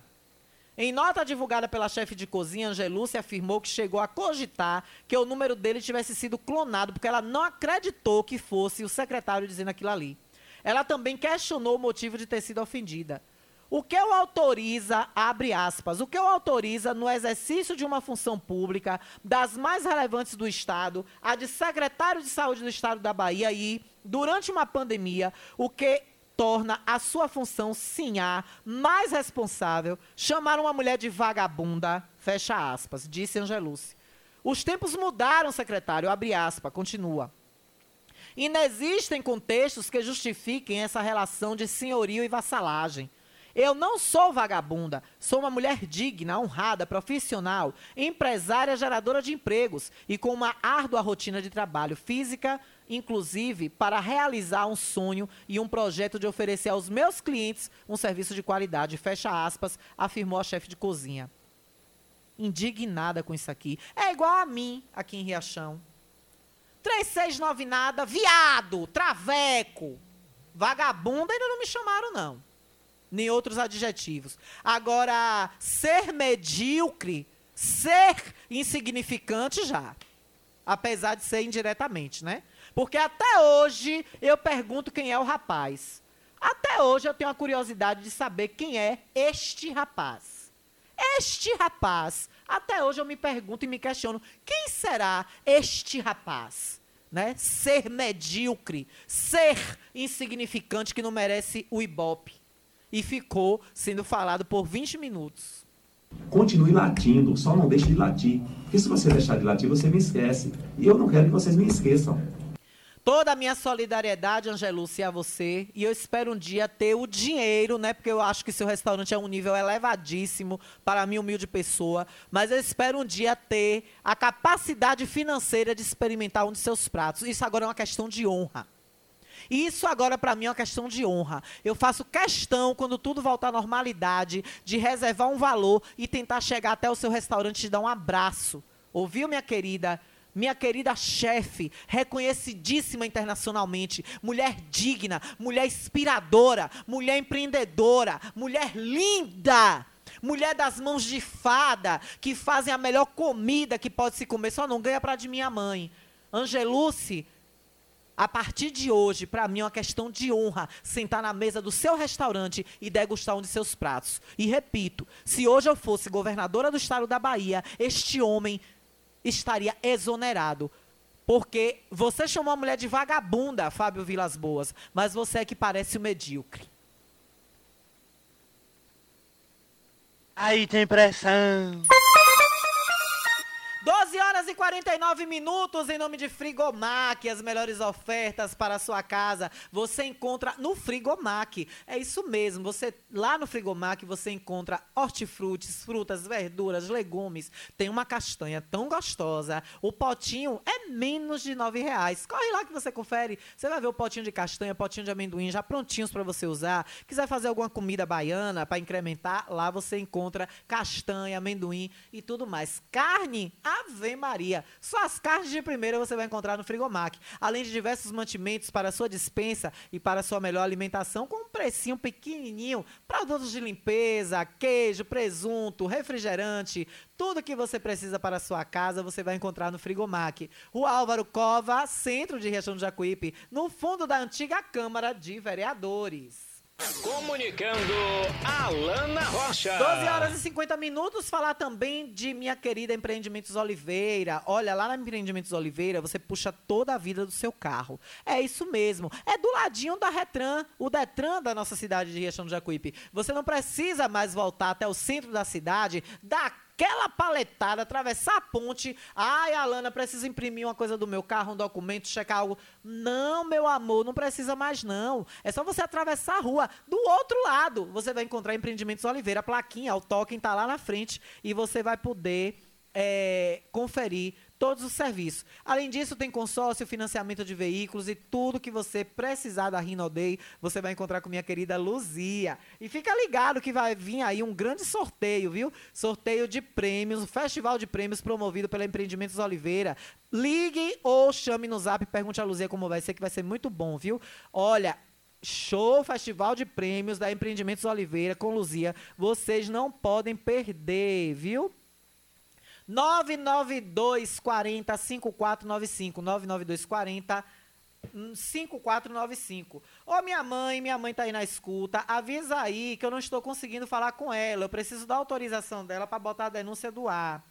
Em nota divulgada pela chefe de cozinha, Angelúcia afirmou que chegou a cogitar que o número dele tivesse sido clonado, porque ela não acreditou que fosse o secretário dizendo aquilo ali. Ela também questionou o motivo de ter sido ofendida. O que o autoriza, abre aspas, o que o autoriza no exercício de uma função pública das mais relevantes do Estado, a de secretário de saúde do Estado da Bahia e, durante uma pandemia, o que torna a sua função, sim, a mais responsável, chamar uma mulher de vagabunda, fecha aspas, disse Angelucci. Os tempos mudaram, secretário, abre aspas, continua. Inexistem contextos que justifiquem essa relação de senhorio e vassalagem. Eu não sou vagabunda, sou uma mulher digna, honrada, profissional, empresária geradora de empregos e com uma árdua rotina de trabalho física, inclusive para realizar um sonho e um projeto de oferecer aos meus clientes um serviço de qualidade, fecha aspas, afirmou a chefe de cozinha. Indignada com isso aqui. É igual a mim aqui em Riachão. 369 nada, viado, traveco, vagabunda, ainda não me chamaram, não. Nem outros adjetivos. Agora, ser medíocre, ser insignificante já. Apesar de ser indiretamente, né? Porque até hoje eu pergunto quem é o rapaz. Até hoje eu tenho a curiosidade de saber quem é este rapaz. Este rapaz até hoje eu me pergunto e me questiono: quem será este rapaz? Né? Ser medíocre, ser insignificante que não merece o ibope. E ficou sendo falado por 20 minutos. Continue latindo, só não deixe de latir. Porque se você deixar de latir, você me esquece. E eu não quero que vocês me esqueçam. Toda a minha solidariedade, Angelucia, a você. E eu espero um dia ter o dinheiro, né? Porque eu acho que seu restaurante é um nível elevadíssimo para a minha humilde pessoa. Mas eu espero um dia ter a capacidade financeira de experimentar um de seus pratos. Isso agora é uma questão de honra. Isso agora para mim é uma questão de honra. Eu faço questão, quando tudo voltar à normalidade, de reservar um valor e tentar chegar até o seu restaurante e dar um abraço. Ouviu, minha querida? minha querida chefe, reconhecidíssima internacionalmente, mulher digna, mulher inspiradora, mulher empreendedora, mulher linda, mulher das mãos de fada, que fazem a melhor comida que pode se comer, só não ganha para de minha mãe. Angeluce, a partir de hoje, para mim é uma questão de honra sentar na mesa do seu restaurante e degustar um de seus pratos. E repito, se hoje eu fosse governadora do estado da Bahia, este homem estaria exonerado. Porque você chamou a mulher de vagabunda, Fábio Vilas Boas, mas você é que parece o medíocre. Aí tem pressão. 12 horas e 49 minutos em nome de Frigomac, as melhores ofertas para a sua casa. Você encontra no Frigomac. É isso mesmo. Você lá no Frigomac você encontra hortifrutis, frutas, verduras, legumes. Tem uma castanha tão gostosa. O potinho é menos de nove reais. Corre lá que você confere. Você vai ver o potinho de castanha, potinho de amendoim já prontinhos para você usar. Quiser fazer alguma comida baiana para incrementar, lá você encontra castanha, amendoim e tudo mais. Carne, Ave Maria. Só as carnes de primeira você vai encontrar no Frigomac. Além de diversos mantimentos para sua dispensa e para sua melhor alimentação, com um precinho pequenininho. Produtos de limpeza, queijo, presunto, refrigerante. Tudo que você precisa para a sua casa você vai encontrar no Frigomac. O Álvaro Cova, centro de Riachão do Jacuípe, no fundo da antiga Câmara de Vereadores. Comunicando Alana Rocha. 12 horas e 50 minutos. Falar também de minha querida Empreendimentos Oliveira. Olha, lá na Empreendimentos Oliveira, você puxa toda a vida do seu carro. É isso mesmo. É do ladinho da Retran, o Detran da nossa cidade de Riachão do Jacuípe. Você não precisa mais voltar até o centro da cidade, da aquela paletada, atravessar a ponte. Ai, Alana, preciso imprimir uma coisa do meu carro, um documento, checar algo. Não, meu amor, não precisa mais não. É só você atravessar a rua. Do outro lado, você vai encontrar Empreendimentos Oliveira, a plaquinha, o token tá lá na frente e você vai poder é, conferir todos os serviços. Além disso, tem consórcio, financiamento de veículos e tudo que você precisar da Rinodei, você vai encontrar com minha querida Luzia. E fica ligado que vai vir aí um grande sorteio, viu? Sorteio de prêmios, um festival de prêmios promovido pela Empreendimentos Oliveira. Ligue ou chame no zap e pergunte a Luzia como vai ser, que vai ser muito bom, viu? Olha, Show Festival de Prêmios da Empreendimentos Oliveira com Luzia. Vocês não podem perder, viu? 992 40 5495. 992 40 5495. Ô, minha mãe, minha mãe tá aí na escuta. Avisa aí que eu não estou conseguindo falar com ela. Eu preciso da autorização dela para botar a denúncia do ar.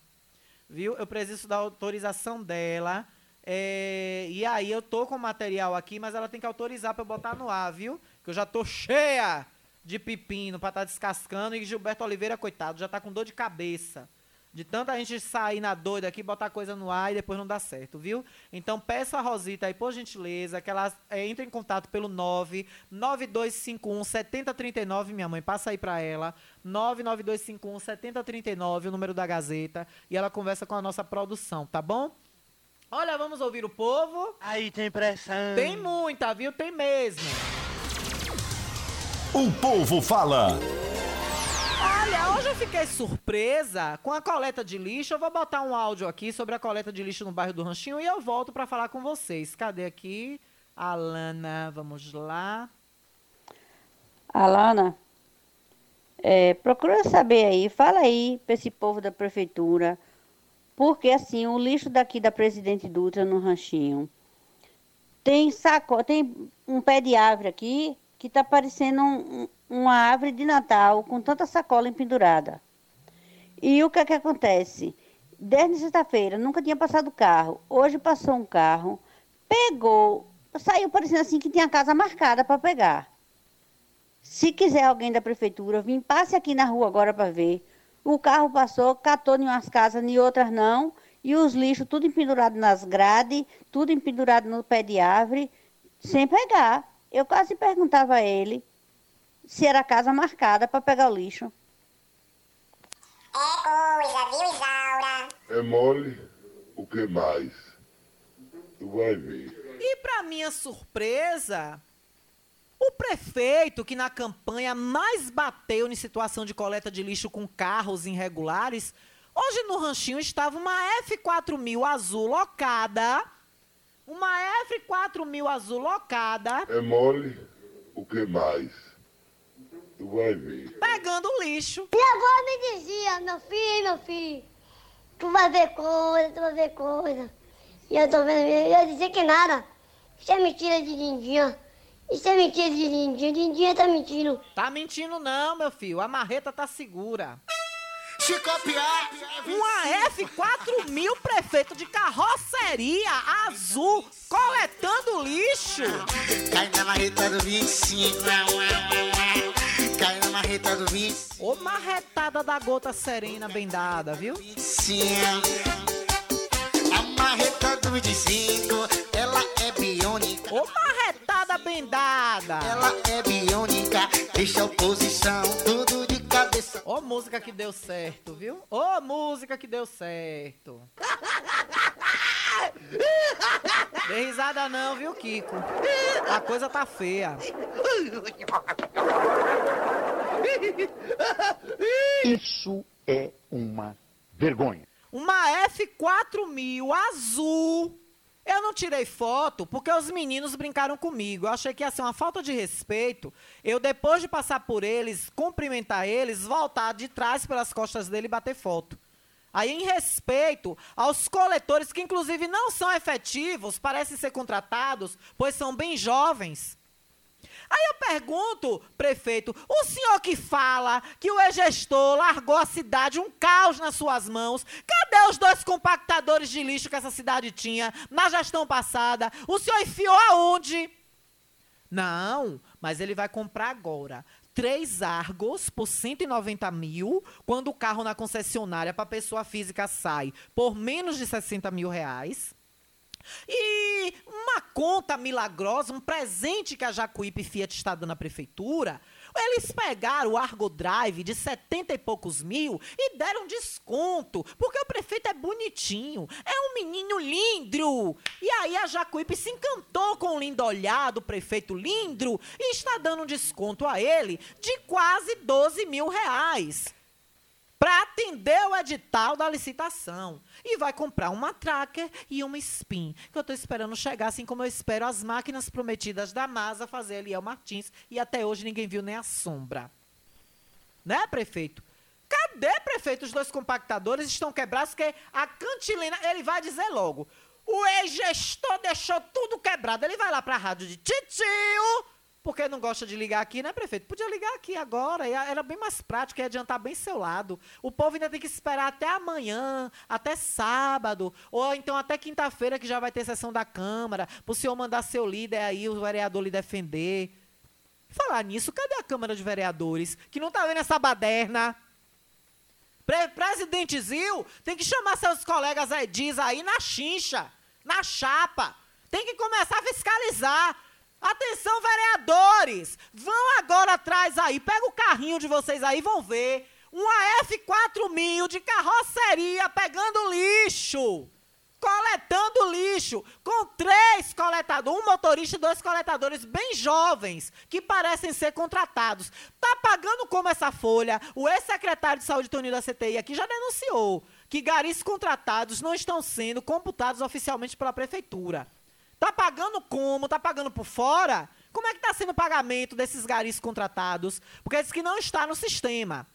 Viu? Eu preciso da autorização dela. É, e aí eu tô com o material aqui, mas ela tem que autorizar para eu botar no ar, viu? Que eu já tô cheia de pepino para estar tá descascando e Gilberto Oliveira, coitado, já tá com dor de cabeça. De tanta gente sair na doida aqui, botar coisa no ar e depois não dá certo, viu? Então peça a Rosita aí, por gentileza, que ela é, entre em contato pelo 99251 7039, minha mãe, passa aí pra ela. 99251 7039, o número da Gazeta, e ela conversa com a nossa produção, tá bom? Olha, vamos ouvir o povo. Aí tem pressão. Tem muita, viu? Tem mesmo. O povo fala. Olha, hoje eu fiquei surpresa com a coleta de lixo. Eu vou botar um áudio aqui sobre a coleta de lixo no bairro do Ranchinho e eu volto para falar com vocês. Cadê aqui? Alana, vamos lá. Alana, é, procura saber aí, fala aí para esse povo da prefeitura, porque assim, o lixo daqui da Presidente Dutra no Ranchinho tem saco, tem um pé de árvore aqui que tá parecendo um, uma árvore de Natal com tanta sacola empendurada. E o que é que acontece? Desde sexta-feira nunca tinha passado carro. Hoje passou um carro, pegou, saiu parecendo assim que tinha casa marcada para pegar. Se quiser alguém da prefeitura vir, passe aqui na rua agora para ver. O carro passou, catou em umas casas, em outras não, e os lixos tudo empendurado nas grades, tudo empendurado no pé de árvore, sem pegar. Eu quase perguntava a ele se era casa marcada para pegar o lixo. É coisa, viu, Isaura? É mole, o que mais? Tu vai ver. E para minha surpresa, o prefeito que na campanha mais bateu em situação de coleta de lixo com carros irregulares, hoje no ranchinho estava uma F4000 azul locada. Uma F4000 azul locada. É mole, o que mais? Tu vai ver. Pegando lixo. Minha avó me dizia, meu filho, meu filho, tu vai ver coisa, tu vai ver coisa. E eu tô vendo, eu ia dizer que nada. Isso é mentira de Lindinha. Isso é mentira de Lindinha. Lindinha tá mentindo. Tá mentindo não, meu filho. A marreta tá segura. Se copiar. Uma F4000 prefeito de carroceria azul coletando lixo. Cai na marreta do 25. Cai na marreta do 25. Ô marretada da gota serena bem dada, viu? A marreta do 25, ela é biônica. Ô marretada bem dada. Ela é biônica, deixa a oposição tudo de cabeça. Ô música que deu certo, viu? Ô música que deu certo. Dê risada não, viu, Kiko? A coisa tá feia. Isso é uma vergonha. Uma F4000 azul. Eu não tirei foto porque os meninos brincaram comigo. Eu achei que ia ser uma falta de respeito. Eu, depois de passar por eles, cumprimentar eles, voltar de trás pelas costas dele e bater foto. Aí, em respeito aos coletores, que inclusive não são efetivos, parecem ser contratados, pois são bem jovens. Aí eu pergunto, prefeito, o senhor que fala que o ex-gestor largou a cidade um caos nas suas mãos, cadê os dois compactadores de lixo que essa cidade tinha na gestão passada? O senhor enfiou aonde? Não, mas ele vai comprar agora três Argos por 190 mil, quando o carro na concessionária para pessoa física sai por menos de 60 mil reais. E uma conta milagrosa, um presente que a Jacuípe Fiat está dando à prefeitura. Eles pegaram o Argo Drive de 70 e poucos mil e deram desconto, porque o prefeito é bonitinho, é um menino lindo. E aí a Jacuípe se encantou com o lindo olhar do prefeito Lindro e está dando um desconto a ele de quase 12 mil reais para atender o edital da licitação. E vai comprar uma tracker e uma spin, que eu estou esperando chegar, assim como eu espero as máquinas prometidas da Masa fazer Eliel Martins, e até hoje ninguém viu nem a sombra. Né, prefeito? Cadê, prefeito? Os dois compactadores estão quebrados, porque a cantilena, ele vai dizer logo, o ex-gestor deixou tudo quebrado. Ele vai lá para a rádio de titio, porque não gosta de ligar aqui, né, prefeito? Podia ligar aqui agora, era bem mais prático, ia adiantar bem seu lado. O povo ainda tem que esperar até amanhã, até sábado, ou então até quinta-feira, que já vai ter sessão da Câmara, para o senhor mandar seu líder aí, o vereador lhe defender. Falar nisso, cadê a Câmara de Vereadores? Que não tá vendo essa baderna? Pre Presidente Zil tem que chamar seus colegas Edis aí na chincha, na chapa. Tem que começar a fiscalizar. Atenção, vereadores! Vão agora atrás aí, pega o carrinho de vocês aí, vão ver. Uma F4000 de carroceria pegando lixo. Coletando lixo, com três coletadores, um motorista e dois coletadores bem jovens, que parecem ser contratados. Tá pagando como essa folha? O ex-secretário de saúde Toninho da CTI aqui já denunciou que garis contratados não estão sendo computados oficialmente pela prefeitura. Tá pagando como? Tá pagando por fora? Como é que está sendo o pagamento desses garis contratados? Porque diz que não está no sistema.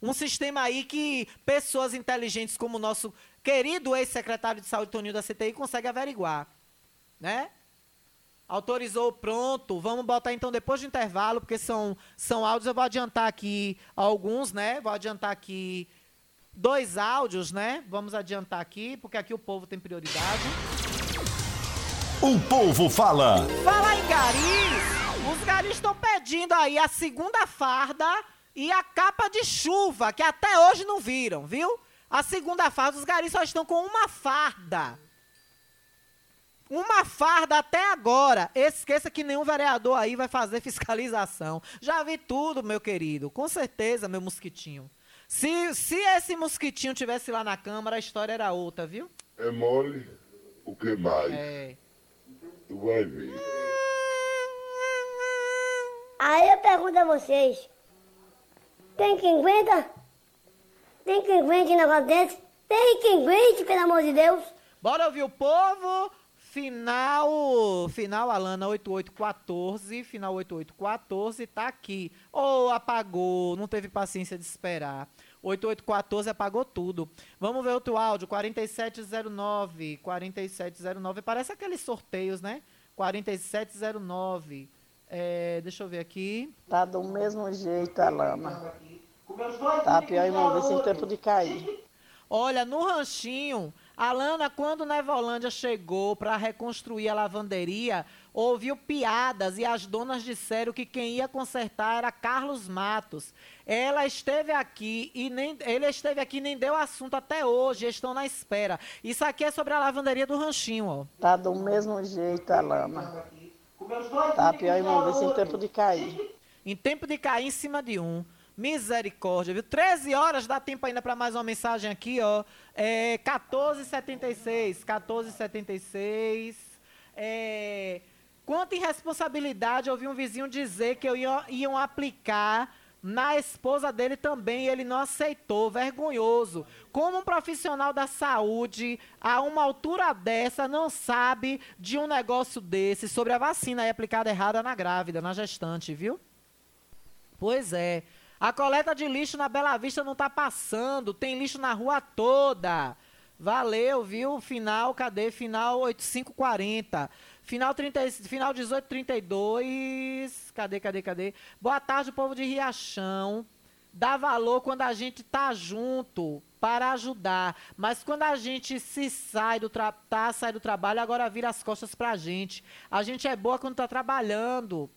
Um sistema aí que pessoas inteligentes como o nosso querido ex-secretário de saúde, Toninho da CTI, consegue averiguar. Né? Autorizou, pronto. Vamos botar então depois do intervalo, porque são, são áudios. Eu vou adiantar aqui alguns, né? Vou adiantar aqui dois áudios, né? Vamos adiantar aqui, porque aqui o povo tem prioridade. O povo fala. Fala em garis. Os garis estão pedindo aí a segunda farda e a capa de chuva, que até hoje não viram, viu? A segunda farda, os garis só estão com uma farda. Uma farda até agora. Esqueça que nenhum vereador aí vai fazer fiscalização. Já vi tudo, meu querido. Com certeza, meu mosquitinho. Se, se esse mosquitinho tivesse lá na Câmara, a história era outra, viu? É mole. O que mais? É. Tu vai ver. Aí eu pergunto a vocês: tem quem aguenta? Tem quem aguente um negócio desse? Tem quem aguente, pelo amor de Deus? Bora ouvir o povo. Final, final Alana 8814, final 8814, tá aqui. Ou oh, apagou, não teve paciência de esperar. 8814 apagou tudo. Vamos ver outro áudio, 4709, 4709, parece aqueles sorteios, né? 4709. É, deixa eu ver aqui. Tá do mesmo jeito a lama. Tá pior ver sem tempo de cair. Olha, no ranchinho, Alana, quando Nevolândia chegou para reconstruir a lavanderia, ouviu piadas e as donas disseram que quem ia consertar era Carlos Matos. Ela esteve aqui e nem ele esteve aqui e nem deu assunto até hoje, estão na espera. Isso aqui é sobre a lavanderia do ranchinho, ó. Tá do mesmo jeito a lama. Tá pior e ver sem tempo de cair. Em tempo de cair em cima de um. Misericórdia, viu? 13 horas, dá tempo ainda para mais uma mensagem aqui, ó. É 1476, 1476. É, quanto irresponsabilidade, eu ouvi um vizinho dizer que eu ia, iam aplicar na esposa dele também, ele não aceitou, vergonhoso. Como um profissional da saúde, a uma altura dessa, não sabe de um negócio desse, sobre a vacina aí aplicada errada na grávida, na gestante, viu? Pois é. A coleta de lixo na Bela Vista não está passando, tem lixo na rua toda. Valeu, viu? Final, cadê? Final 8540. Final, 30, final 1832. Cadê, cadê, cadê? Boa tarde, povo de Riachão. Dá valor quando a gente tá junto para ajudar. Mas quando a gente se sai do, tá, sai do trabalho, agora vira as costas pra gente. A gente é boa quando tá trabalhando.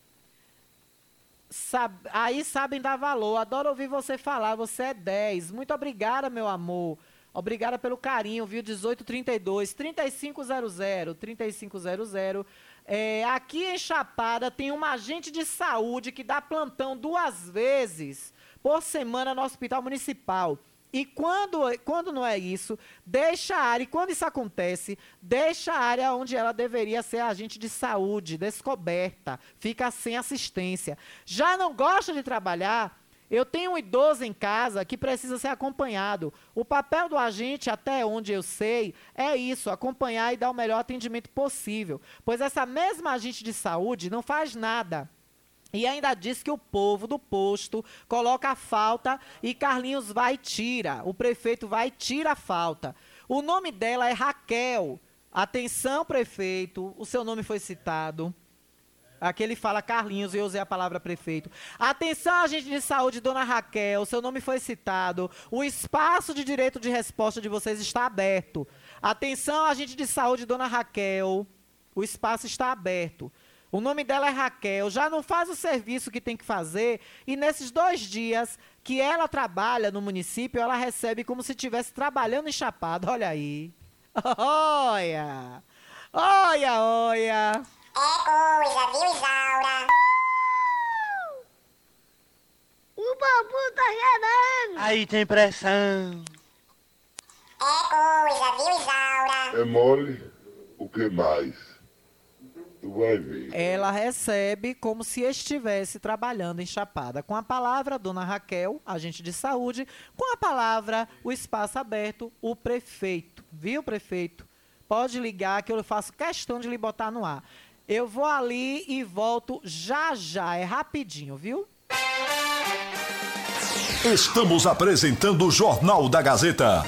Sab aí sabem dar valor. Adoro ouvir você falar. Você é 10. Muito obrigada, meu amor. Obrigada pelo carinho, viu? 1832 3500 3500. É, aqui em Chapada tem um agente de saúde que dá plantão duas vezes por semana no hospital municipal. E quando, quando não é isso, deixa a área, e quando isso acontece, deixa a área onde ela deveria ser agente de saúde, descoberta, fica sem assistência. Já não gosta de trabalhar? Eu tenho um idoso em casa que precisa ser acompanhado. O papel do agente, até onde eu sei, é isso: acompanhar e dar o melhor atendimento possível. Pois essa mesma agente de saúde não faz nada e ainda diz que o povo do posto coloca a falta e Carlinhos vai e tira. O prefeito vai e tira a falta. O nome dela é Raquel. Atenção, prefeito, o seu nome foi citado. Aqui ele fala Carlinhos e eu usei a palavra prefeito. Atenção, agente de saúde, dona Raquel, seu nome foi citado. O espaço de direito de resposta de vocês está aberto. Atenção, agente de saúde, dona Raquel, o espaço está aberto. O nome dela é Raquel, já não faz o serviço que tem que fazer e nesses dois dias que ela trabalha no município, ela recebe como se estivesse trabalhando em Chapado. Olha aí. Olha! Olha, olha! É coisa, viu, Isaura? O bambu tá gerando! Aí tem pressão. É coisa, viu, Isaura? É mole? O que mais? Tu vai ver. Ela recebe como se estivesse trabalhando em Chapada. Com a palavra, dona Raquel, agente de saúde. Com a palavra, o espaço aberto, o prefeito. Viu, prefeito? Pode ligar que eu faço questão de lhe botar no ar. Eu vou ali e volto já já. É rapidinho, viu? Estamos apresentando o Jornal da Gazeta.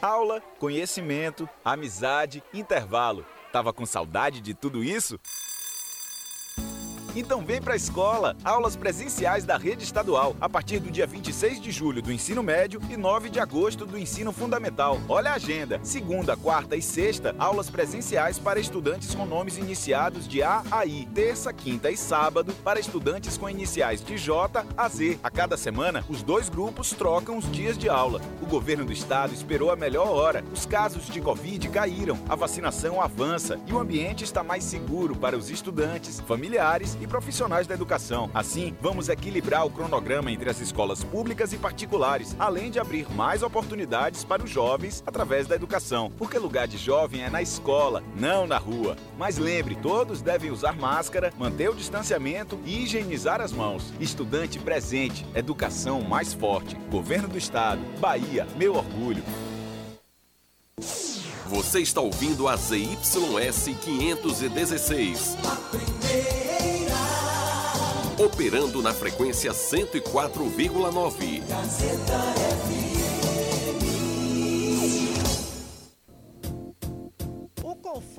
Aula, conhecimento, amizade, intervalo. Tava com saudade de tudo isso? Então vem para a escola. Aulas presenciais da rede estadual a partir do dia 26 de julho do ensino médio e 9 de agosto do ensino fundamental. Olha a agenda. Segunda, quarta e sexta, aulas presenciais para estudantes com nomes iniciados de A a I. Terça, quinta e sábado para estudantes com iniciais de J a Z. A cada semana, os dois grupos trocam os dias de aula. O governo do estado esperou a melhor hora. Os casos de Covid caíram, a vacinação avança e o ambiente está mais seguro para os estudantes, familiares e profissionais da educação. Assim, vamos equilibrar o cronograma entre as escolas públicas e particulares, além de abrir mais oportunidades para os jovens através da educação. Porque lugar de jovem é na escola, não na rua. Mas lembre, todos devem usar máscara, manter o distanciamento e higienizar as mãos. Estudante presente, educação mais forte. Governo do Estado, Bahia, meu orgulho. Você está ouvindo a ZYS 516. Operando na frequência 104,9.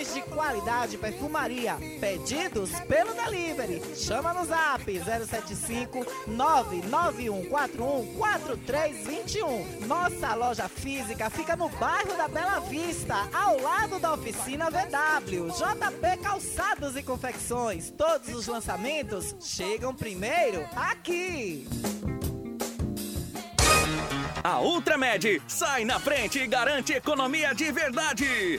de qualidade perfumaria. Pedidos pelo delivery. Chama no zap 075 99141 4321. Nossa loja física fica no bairro da Bela Vista, ao lado da oficina VW. JP Calçados e Confecções. Todos os lançamentos chegam primeiro aqui. A Ultramed sai na frente e garante economia de verdade.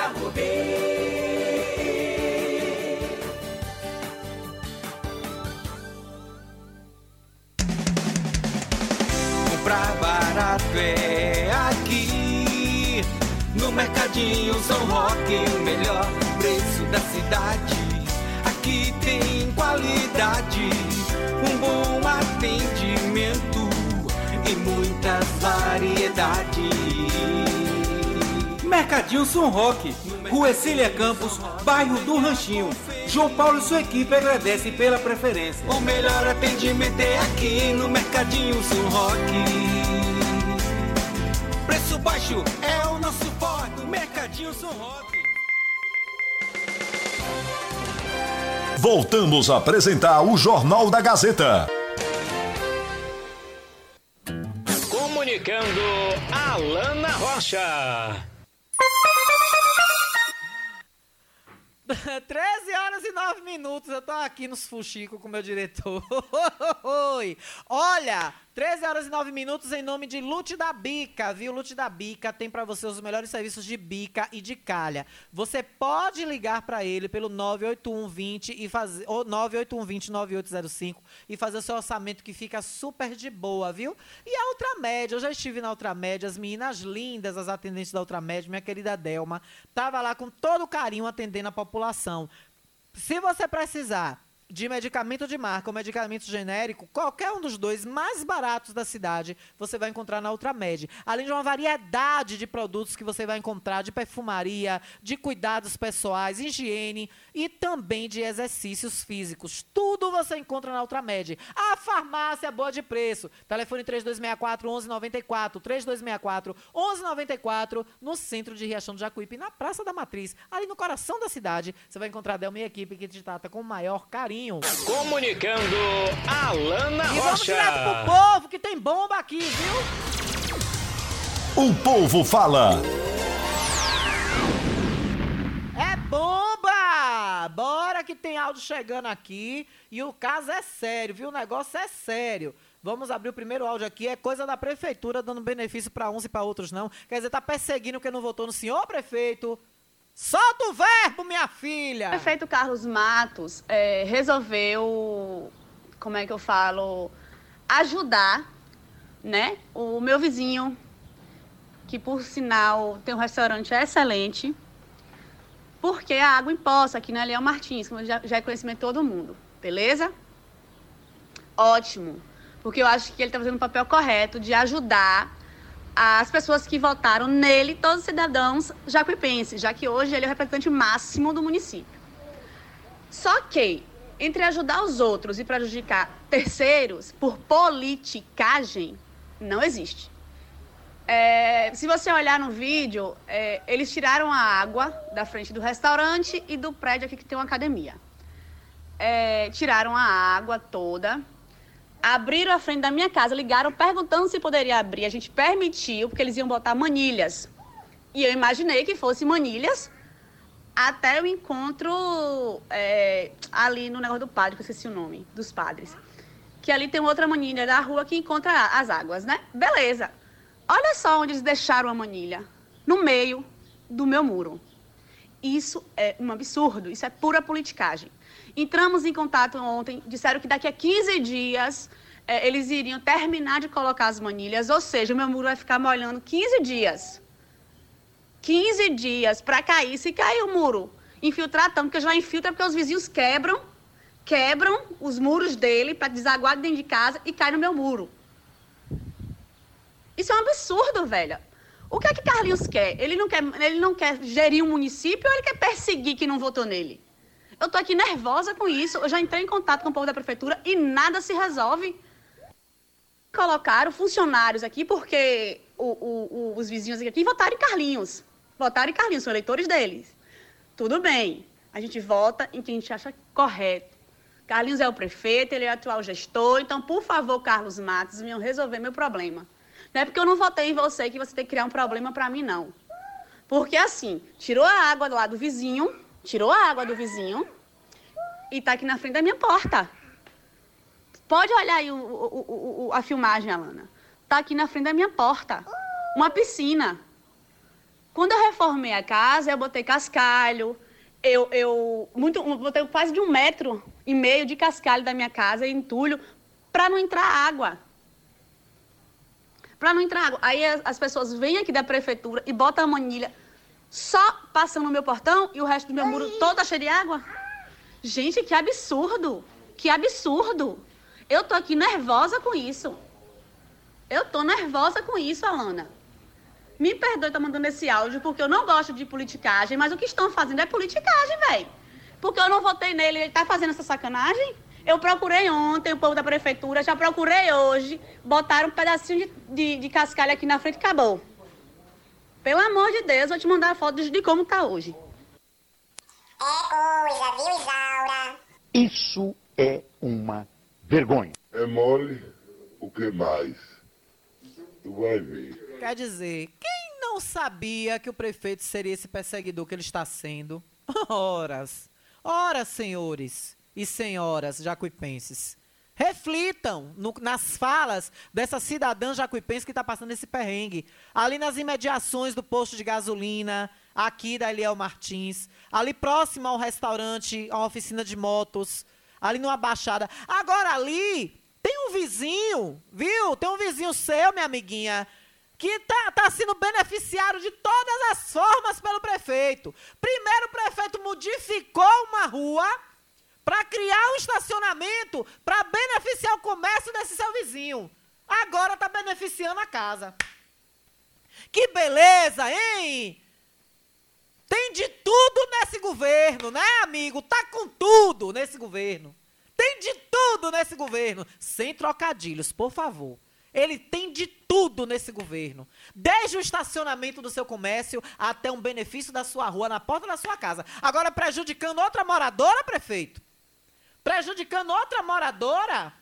Comprar barato é aqui. No Mercadinho São Roque, o melhor preço da cidade. Aqui tem qualidade, um bom atendimento e muitas variedades. Mercadinho São Roque, Rua Cília Campos, bairro do Ranchinho. João Paulo e sua equipe agradecem pela preferência. O melhor atendimento é aqui no Mercadinho São Roque. Preço baixo é o nosso forte, Mercadinho São Roque. Voltamos a apresentar o Jornal da Gazeta. Comunicando Alana Rocha. 13 horas e 9 minutos, eu tô aqui nos fuxicos com o meu diretor. Olha, 13 horas e 9 minutos em nome de Lute da Bica, viu? Lute da Bica tem pra você os melhores serviços de bica e de calha. Você pode ligar pra ele pelo 98120 e fazer ou 98120 9805 e fazer o seu orçamento que fica super de boa, viu? E a Ultramed, eu já estive na Ultramed, as meninas lindas, as atendentes da Ultramed, minha querida Delma, tava lá com todo carinho atendendo a população. Se você precisar de medicamento de marca ou medicamento genérico, qualquer um dos dois mais baratos da cidade, você vai encontrar na Ultramed. Além de uma variedade de produtos que você vai encontrar de perfumaria, de cuidados pessoais, higiene e também de exercícios físicos. Tudo você encontra na Ultramed. A farmácia boa de preço. Telefone 3264 1194, 3264 1194, no centro de Riachão do Jacuípe, na Praça da Matriz, ali no coração da cidade. Você vai encontrar Delma e equipe que te trata com o maior carinho. Comunicando Alana E vamos Rocha. direto pro povo que tem bomba aqui, viu? O povo fala. É bomba! Bora que tem áudio áudio chegando aqui e o caso é sério, viu? O negócio é sério. Vamos abrir o primeiro áudio aqui. É coisa da prefeitura dando benefício para uns e para outros não. Quer dizer, tá perseguindo quem não votou no senhor prefeito. Solta o verbo, minha filha! O prefeito Carlos Matos é, resolveu, como é que eu falo, ajudar, né, o meu vizinho, que por sinal tem um restaurante excelente, porque a água em poça aqui na Leão Martins, como já, já é conhecimento de todo mundo, beleza? Ótimo, porque eu acho que ele está fazendo o papel correto de ajudar as pessoas que votaram nele, todos os cidadãos jacuipenses, já que hoje ele é o representante máximo do município. Só que, entre ajudar os outros e prejudicar terceiros por politicagem, não existe. É, se você olhar no vídeo, é, eles tiraram a água da frente do restaurante e do prédio aqui que tem uma academia. É, tiraram a água toda, abriram a frente da minha casa, ligaram perguntando se poderia abrir. A gente permitiu, porque eles iam botar manilhas. E eu imaginei que fosse manilhas até o encontro é, ali no negócio do padre, que eu esqueci o nome, dos padres. Que ali tem outra manilha da rua que encontra as águas, né? Beleza. Olha só onde eles deixaram a manilha. No meio do meu muro. Isso é um absurdo, isso é pura politicagem. Entramos em contato ontem, disseram que daqui a 15 dias é, eles iriam terminar de colocar as manilhas, ou seja, o meu muro vai ficar molhando 15 dias. 15 dias para cair. Se cair o muro, infiltrar tanto, porque já infiltra porque os vizinhos quebram, quebram os muros dele para desaguar dentro de casa e cai no meu muro. Isso é um absurdo, velho. O que é que Carlinhos quer? Ele não quer, ele não quer gerir um município ou ele quer perseguir quem não votou nele? Eu tô aqui nervosa com isso. Eu já entrei em contato com o povo da prefeitura e nada se resolve. Colocaram funcionários aqui porque o, o, o, os vizinhos aqui votaram em Carlinhos. Votaram em Carlinhos, são eleitores deles. Tudo bem. A gente vota em quem a gente acha correto. Carlinhos é o prefeito, ele é o atual gestor. Então, por favor, Carlos Matos, venham resolver meu problema. Não é porque eu não votei em você que você tem que criar um problema para mim, não. Porque assim, tirou a água lá do vizinho, tirou a água do vizinho e está aqui na frente da minha porta. Pode olhar aí o, o, o, a filmagem, Alana. Está aqui na frente da minha porta. Uma piscina. Quando eu reformei a casa, eu botei cascalho. Eu, eu muito, botei quase de um metro e meio de cascalho da minha casa, entulho, para não entrar água para não entrar água. Aí as pessoas vêm aqui da prefeitura e botam a manilha só passando no meu portão e o resto do meu muro todo tá cheio de água. Gente, que absurdo! Que absurdo! Eu tô aqui nervosa com isso. Eu tô nervosa com isso, Alana. Me perdoe estar mandando esse áudio, porque eu não gosto de politicagem, mas o que estão fazendo é politicagem, velho. Porque eu não votei nele, ele tá fazendo essa sacanagem? Eu procurei ontem, o povo da prefeitura, já procurei hoje, botaram um pedacinho de, de, de cascalho aqui na frente e acabou. Pelo amor de Deus, vou te mandar a foto de, de como tá hoje. É coisa, viu, Isaura? Isso é uma vergonha. É mole, o que mais? Tu vai ver. Quer dizer, quem não sabia que o prefeito seria esse perseguidor que ele está sendo? Horas, horas, senhores e senhoras jacuipenses. Reflitam no, nas falas dessa cidadã jacuipense que está passando esse perrengue. Ali nas imediações do posto de gasolina, aqui da Eliel Martins, ali próximo ao restaurante, à oficina de motos, ali numa baixada. Agora ali tem um vizinho, viu? Tem um vizinho seu, minha amiguinha, que está tá sendo beneficiário de todas as formas pelo prefeito. Primeiro, o prefeito modificou uma rua para criar um estacionamento para beneficiar o comércio desse seu vizinho. Agora está beneficiando a casa. Que beleza, hein? Tem de tudo nesse governo, né, amigo? Tá com tudo nesse governo. Tem de tudo nesse governo. Sem trocadilhos, por favor. Ele tem de tudo nesse governo. Desde o estacionamento do seu comércio até um benefício da sua rua, na porta da sua casa. Agora prejudicando outra moradora, prefeito? Prejudicando outra moradora?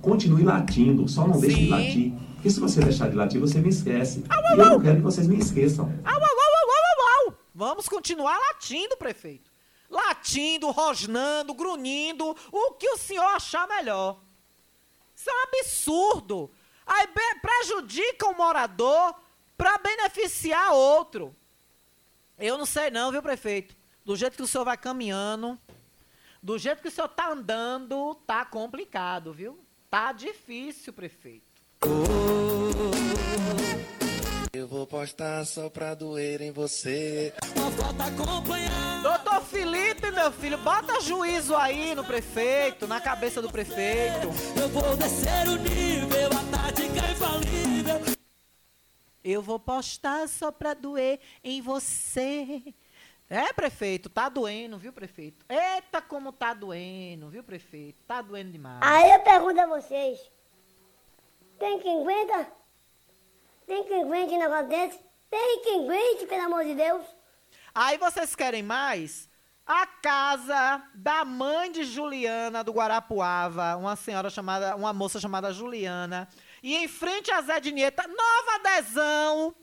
Continue latindo, só não deixe de latir. Porque se você deixar de latir, você me esquece. Au, au, e eu não quero que vocês me esqueçam. Au, au, au, au, au. Vamos continuar latindo, prefeito. latindo, rosnando, grunhindo, o que o senhor achar melhor. Isso é um absurdo. Aí prejudica o morador para beneficiar outro. Eu não sei não, viu, prefeito? Do jeito que o senhor vai caminhando, do jeito que o senhor tá andando, tá complicado, viu? Tá difícil, prefeito. Eu vou postar só pra doer em você. Doutor Felipe, meu filho, bota juízo aí no prefeito, na cabeça do prefeito. Eu vou descer o nível, a tática infalível. Eu vou postar só pra doer em você. É, prefeito, tá doendo, viu, prefeito? Eita, como tá doendo, viu, prefeito? Tá doendo demais. Aí eu pergunto a vocês: tem quem aguenta? Tem quem aguente um negócio desse? Tem quem aguente, pelo amor de Deus? Aí vocês querem mais? A casa da mãe de Juliana do Guarapuava, uma senhora chamada, uma moça chamada Juliana, e em frente a Zé Dinieta, nova adesão.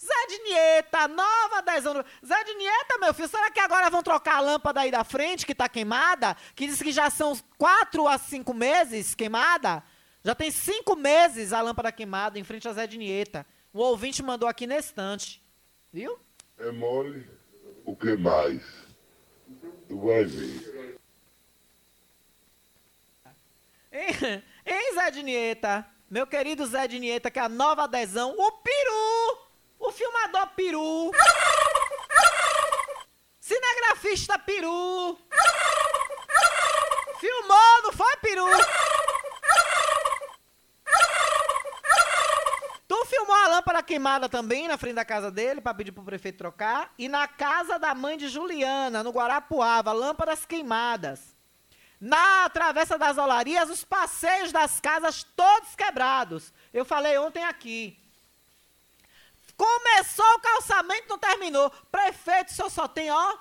Zé Dinieta, nova adesão. Zé Dinieta, meu filho, será que agora vão trocar a lâmpada aí da frente que tá queimada? Que diz que já são quatro a cinco meses queimada? Já tem cinco meses a lâmpada queimada em frente a Zé Dinieta. O ouvinte mandou aqui na estante. Viu? É mole? O que mais? Tu vai ver. Hein, hein, Zé Dinieta? Meu querido Zé Dinieta, que é a nova adesão, o Peru! O filmador Peru! Cinegrafista Peru! Filmou, não foi, Peru? Tu filmou a lâmpada queimada também na frente da casa dele pra pedir pro prefeito trocar? E na casa da mãe de Juliana, no Guarapuava, lâmpadas queimadas. Na Travessa das Olarias, os passeios das casas todos quebrados. Eu falei ontem aqui. Começou o calçamento, não terminou. Prefeito, o senhor só tem, ó.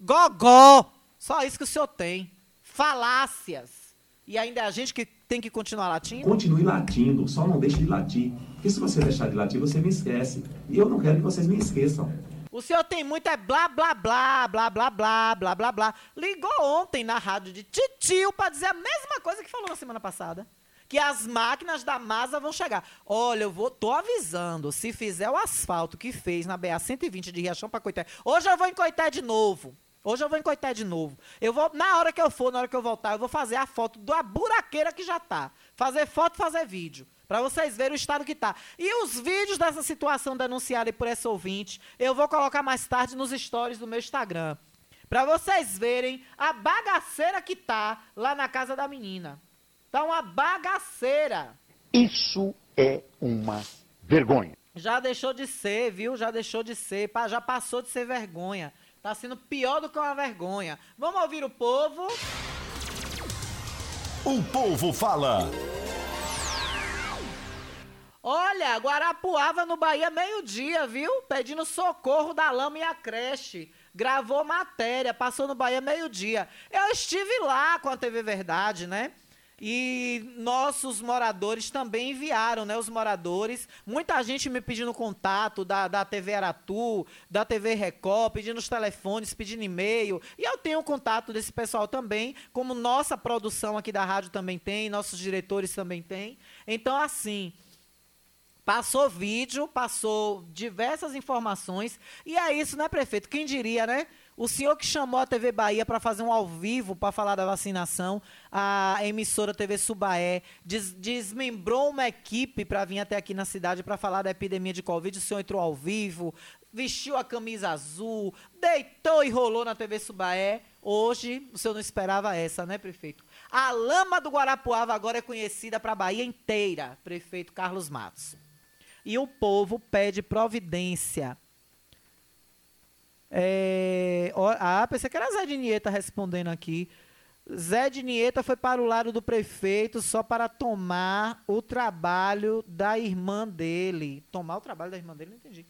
Gogó. Só isso que o senhor tem. Falácias. E ainda é a gente que tem que continuar latindo? Continue latindo, só não deixe de latir. Porque se você deixar de latir, você me esquece. E eu não quero que vocês me esqueçam. O senhor tem muito é blá blá blá, blá blá blá, blá blá blá. Ligou ontem na rádio de Titio pra dizer a mesma coisa que falou na semana passada. Que as máquinas da Masa vão chegar. Olha, eu vou, tô avisando, se fizer o asfalto que fez na BA 120 de Riachão pra Coité. Hoje eu vou em Coité de novo. Hoje eu vou em Coité de novo. Eu vou, na hora que eu for, na hora que eu voltar, eu vou fazer a foto da buraqueira que já tá. Fazer foto, fazer vídeo. Pra vocês verem o estado que tá. E os vídeos dessa situação denunciada por essa ouvinte, eu vou colocar mais tarde nos stories do meu Instagram. Pra vocês verem a bagaceira que tá lá na casa da menina. Tá uma bagaceira. Isso é uma vergonha. Já deixou de ser, viu? Já deixou de ser. Já passou de ser vergonha. Tá sendo pior do que uma vergonha. Vamos ouvir o povo? O povo fala. Olha, Guarapuava no Bahia meio-dia, viu? Pedindo socorro da lama e a creche. Gravou matéria, passou no Bahia meio-dia. Eu estive lá com a TV Verdade, né? E nossos moradores também enviaram, né? Os moradores. Muita gente me pedindo contato da, da TV Aratu, da TV Record, pedindo os telefones, pedindo e-mail. E eu tenho contato desse pessoal também, como nossa produção aqui da rádio também tem, nossos diretores também têm. Então, assim, Passou vídeo, passou diversas informações. E é isso, né, prefeito? Quem diria, né? O senhor que chamou a TV Bahia para fazer um ao vivo para falar da vacinação, a emissora TV Subaé des- desmembrou uma equipe para vir até aqui na cidade para falar da epidemia de Covid. O senhor entrou ao vivo, vestiu a camisa azul, deitou e rolou na TV Subaé. Hoje, o senhor não esperava essa, né, prefeito? A lama do Guarapuava agora é conhecida para a Bahia inteira, prefeito Carlos Matos. E o povo pede providência. É, ah, pensei que era Zé de Nieta respondendo aqui. Zé de Nieta foi para o lado do prefeito só para tomar o trabalho da irmã dele. Tomar o trabalho da irmã dele? Não entendi.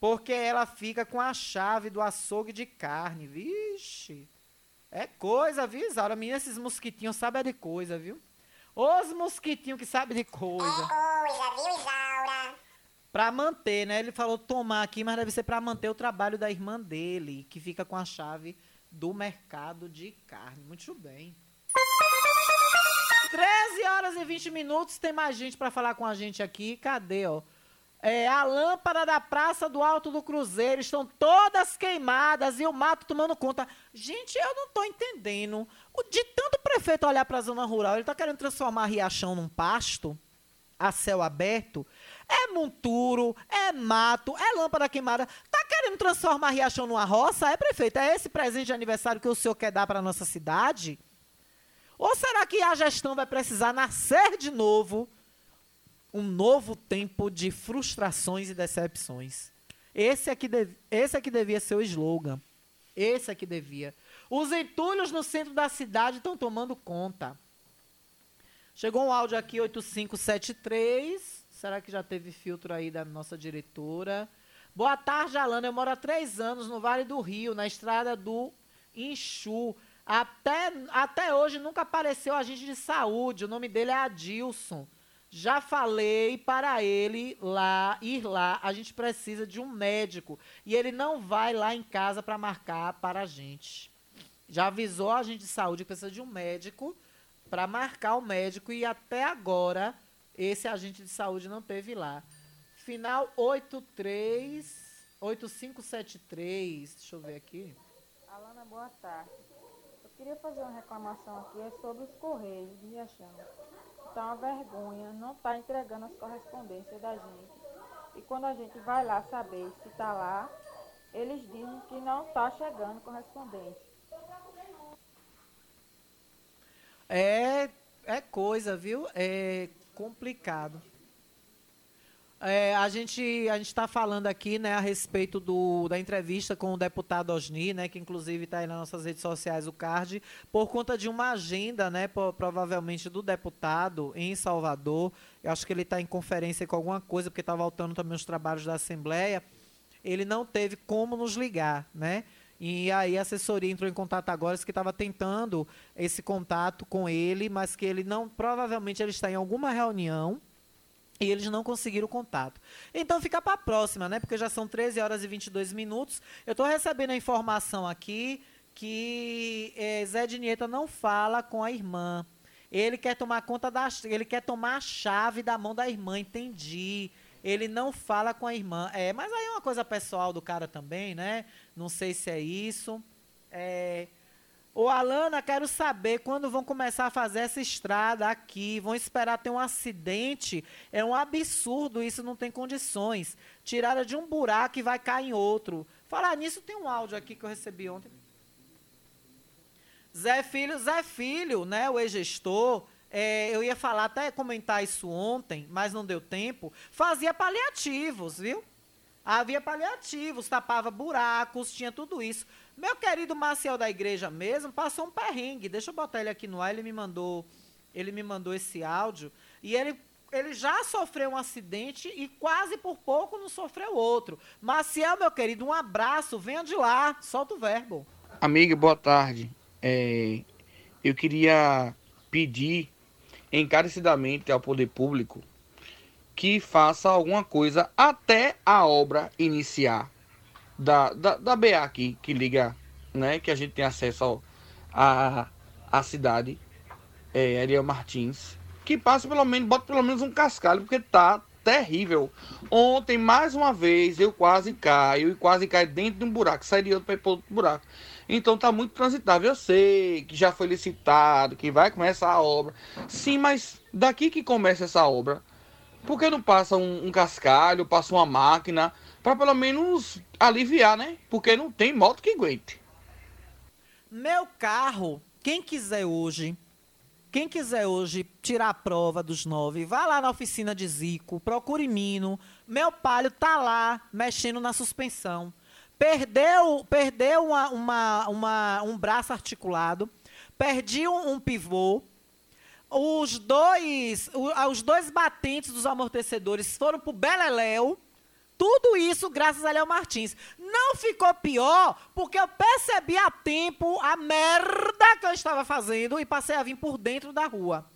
Porque ela fica com a chave do açougue de carne. Vixe. É coisa, viu, Isaura? Menina, esses mosquitinhos sabem de coisa, viu? Os mosquitinhos que sabem de coisa. Coisa, viu, Isaura? Pra manter, né? Ele falou tomar aqui, mas deve ser pra manter o trabalho da irmã dele, que fica com a chave do mercado de carne. Muito bem. 13 horas e 20 minutos, tem mais gente pra falar com a gente aqui. Cadê, ó? É, a lâmpada da Praça do Alto do Cruzeiro estão todas queimadas e o mato tomando conta. Gente, eu não tô entendendo. De tanto prefeito olhar pra zona rural, ele tá querendo transformar Riachão num pasto a céu aberto. É monturo, é mato, é lâmpada queimada. Tá querendo transformar Riachão numa roça? É, prefeito? É esse presente de aniversário que o senhor quer dar para nossa cidade? Ou será que a gestão vai precisar nascer de novo um novo tempo de frustrações e decepções? Esse é que, dev, esse é que devia ser o slogan. Esse é que devia. Os entulhos no centro da cidade estão tomando conta. Chegou um áudio aqui, 8573. Será que já teve filtro aí da nossa diretora? Boa tarde, Alana. Eu moro há três anos no Vale do Rio, na estrada do Inchu. Até, até hoje nunca apareceu agente de saúde. O nome dele é Adilson. Já falei para ele lá ir lá. A gente precisa de um médico. E ele não vai lá em casa para marcar para a gente. Já avisou a agente de saúde que precisa de um médico para marcar o médico e até agora esse agente de saúde não teve lá. Final 83 8573. Deixa eu ver aqui. Alana, boa tarde. Eu queria fazer uma reclamação aqui é sobre os Correios de Riachão. Tá uma vergonha, não tá entregando as correspondências da gente. E quando a gente vai lá saber se tá lá, eles dizem que não tá chegando correspondência. É, é coisa, viu? É complicado. É, a gente a gente está falando aqui, né, a respeito do, da entrevista com o deputado Osni, né, que inclusive está aí nas nossas redes sociais o card, por conta de uma agenda, né, provavelmente do deputado em Salvador. Eu acho que ele está em conferência com alguma coisa, porque está voltando também os trabalhos da Assembleia. Ele não teve como nos ligar, né? E aí a assessoria entrou em contato agora, que estava tentando esse contato com ele, mas que ele não, provavelmente ele está em alguma reunião e eles não conseguiram contato. Então fica para a próxima, né? Porque já são 13 horas e 22 minutos. Eu estou recebendo a informação aqui que é, Zé Dinieta não fala com a irmã. Ele quer tomar conta da, ele quer tomar a chave da mão da irmã, entendi ele não fala com a irmã. É, mas aí é uma coisa pessoal do cara também, né? Não sei se é isso. É, Ô, Alana, quero saber quando vão começar a fazer essa estrada aqui. Vão esperar ter um acidente. É um absurdo, isso não tem condições. Tirada de um buraco e vai cair em outro. Falar nisso, tem um áudio aqui que eu recebi ontem. Zé Filho, Zé Filho, né, o ex-gestor, é, eu ia falar, até comentar isso ontem, mas não deu tempo, fazia paliativos, viu? Havia paliativos, tapava buracos, tinha tudo isso. Meu querido Marcial da igreja mesmo passou um perrengue. Deixa eu botar ele aqui no ar, ele me mandou, ele me mandou esse áudio e ele ele já sofreu um acidente e quase por pouco não sofreu outro. Marcial, meu querido, um abraço, venha de lá, solta o verbo. Amiga, boa tarde. É, eu queria pedir encarecidamente ao poder público que faça alguma coisa até a obra iniciar da, da, da BA aqui, que liga, né, que a gente tem acesso à a, a cidade, é, Ariel Martins, que passe pelo menos, bota pelo menos um cascalho, porque tá terrível. Ontem, mais uma vez, eu quase caio e quase caio dentro de um buraco, saí de outro para outro buraco. Então tá muito transitável. Eu sei que já foi licitado, que vai começar a obra. Sim, mas daqui que começa essa obra, por que não passa um, um cascalho, passa uma máquina, para pelo menos aliviar, né? Porque não tem moto que aguente. Meu carro, quem quiser hoje, quem quiser hoje tirar a prova dos nove, vá lá na oficina de Zico, procure Mino. Meu palio tá lá mexendo na suspensão. Perdeu, perdeu uma, uma, uma, um braço articulado, perdi um, um pivô. Os dois, os dois batentes dos amortecedores foram pro Beleléu. Tudo isso graças a Léo Martins. Não ficou pior porque eu percebi a tempo a merda que eu estava fazendo e passei a vir por dentro da rua.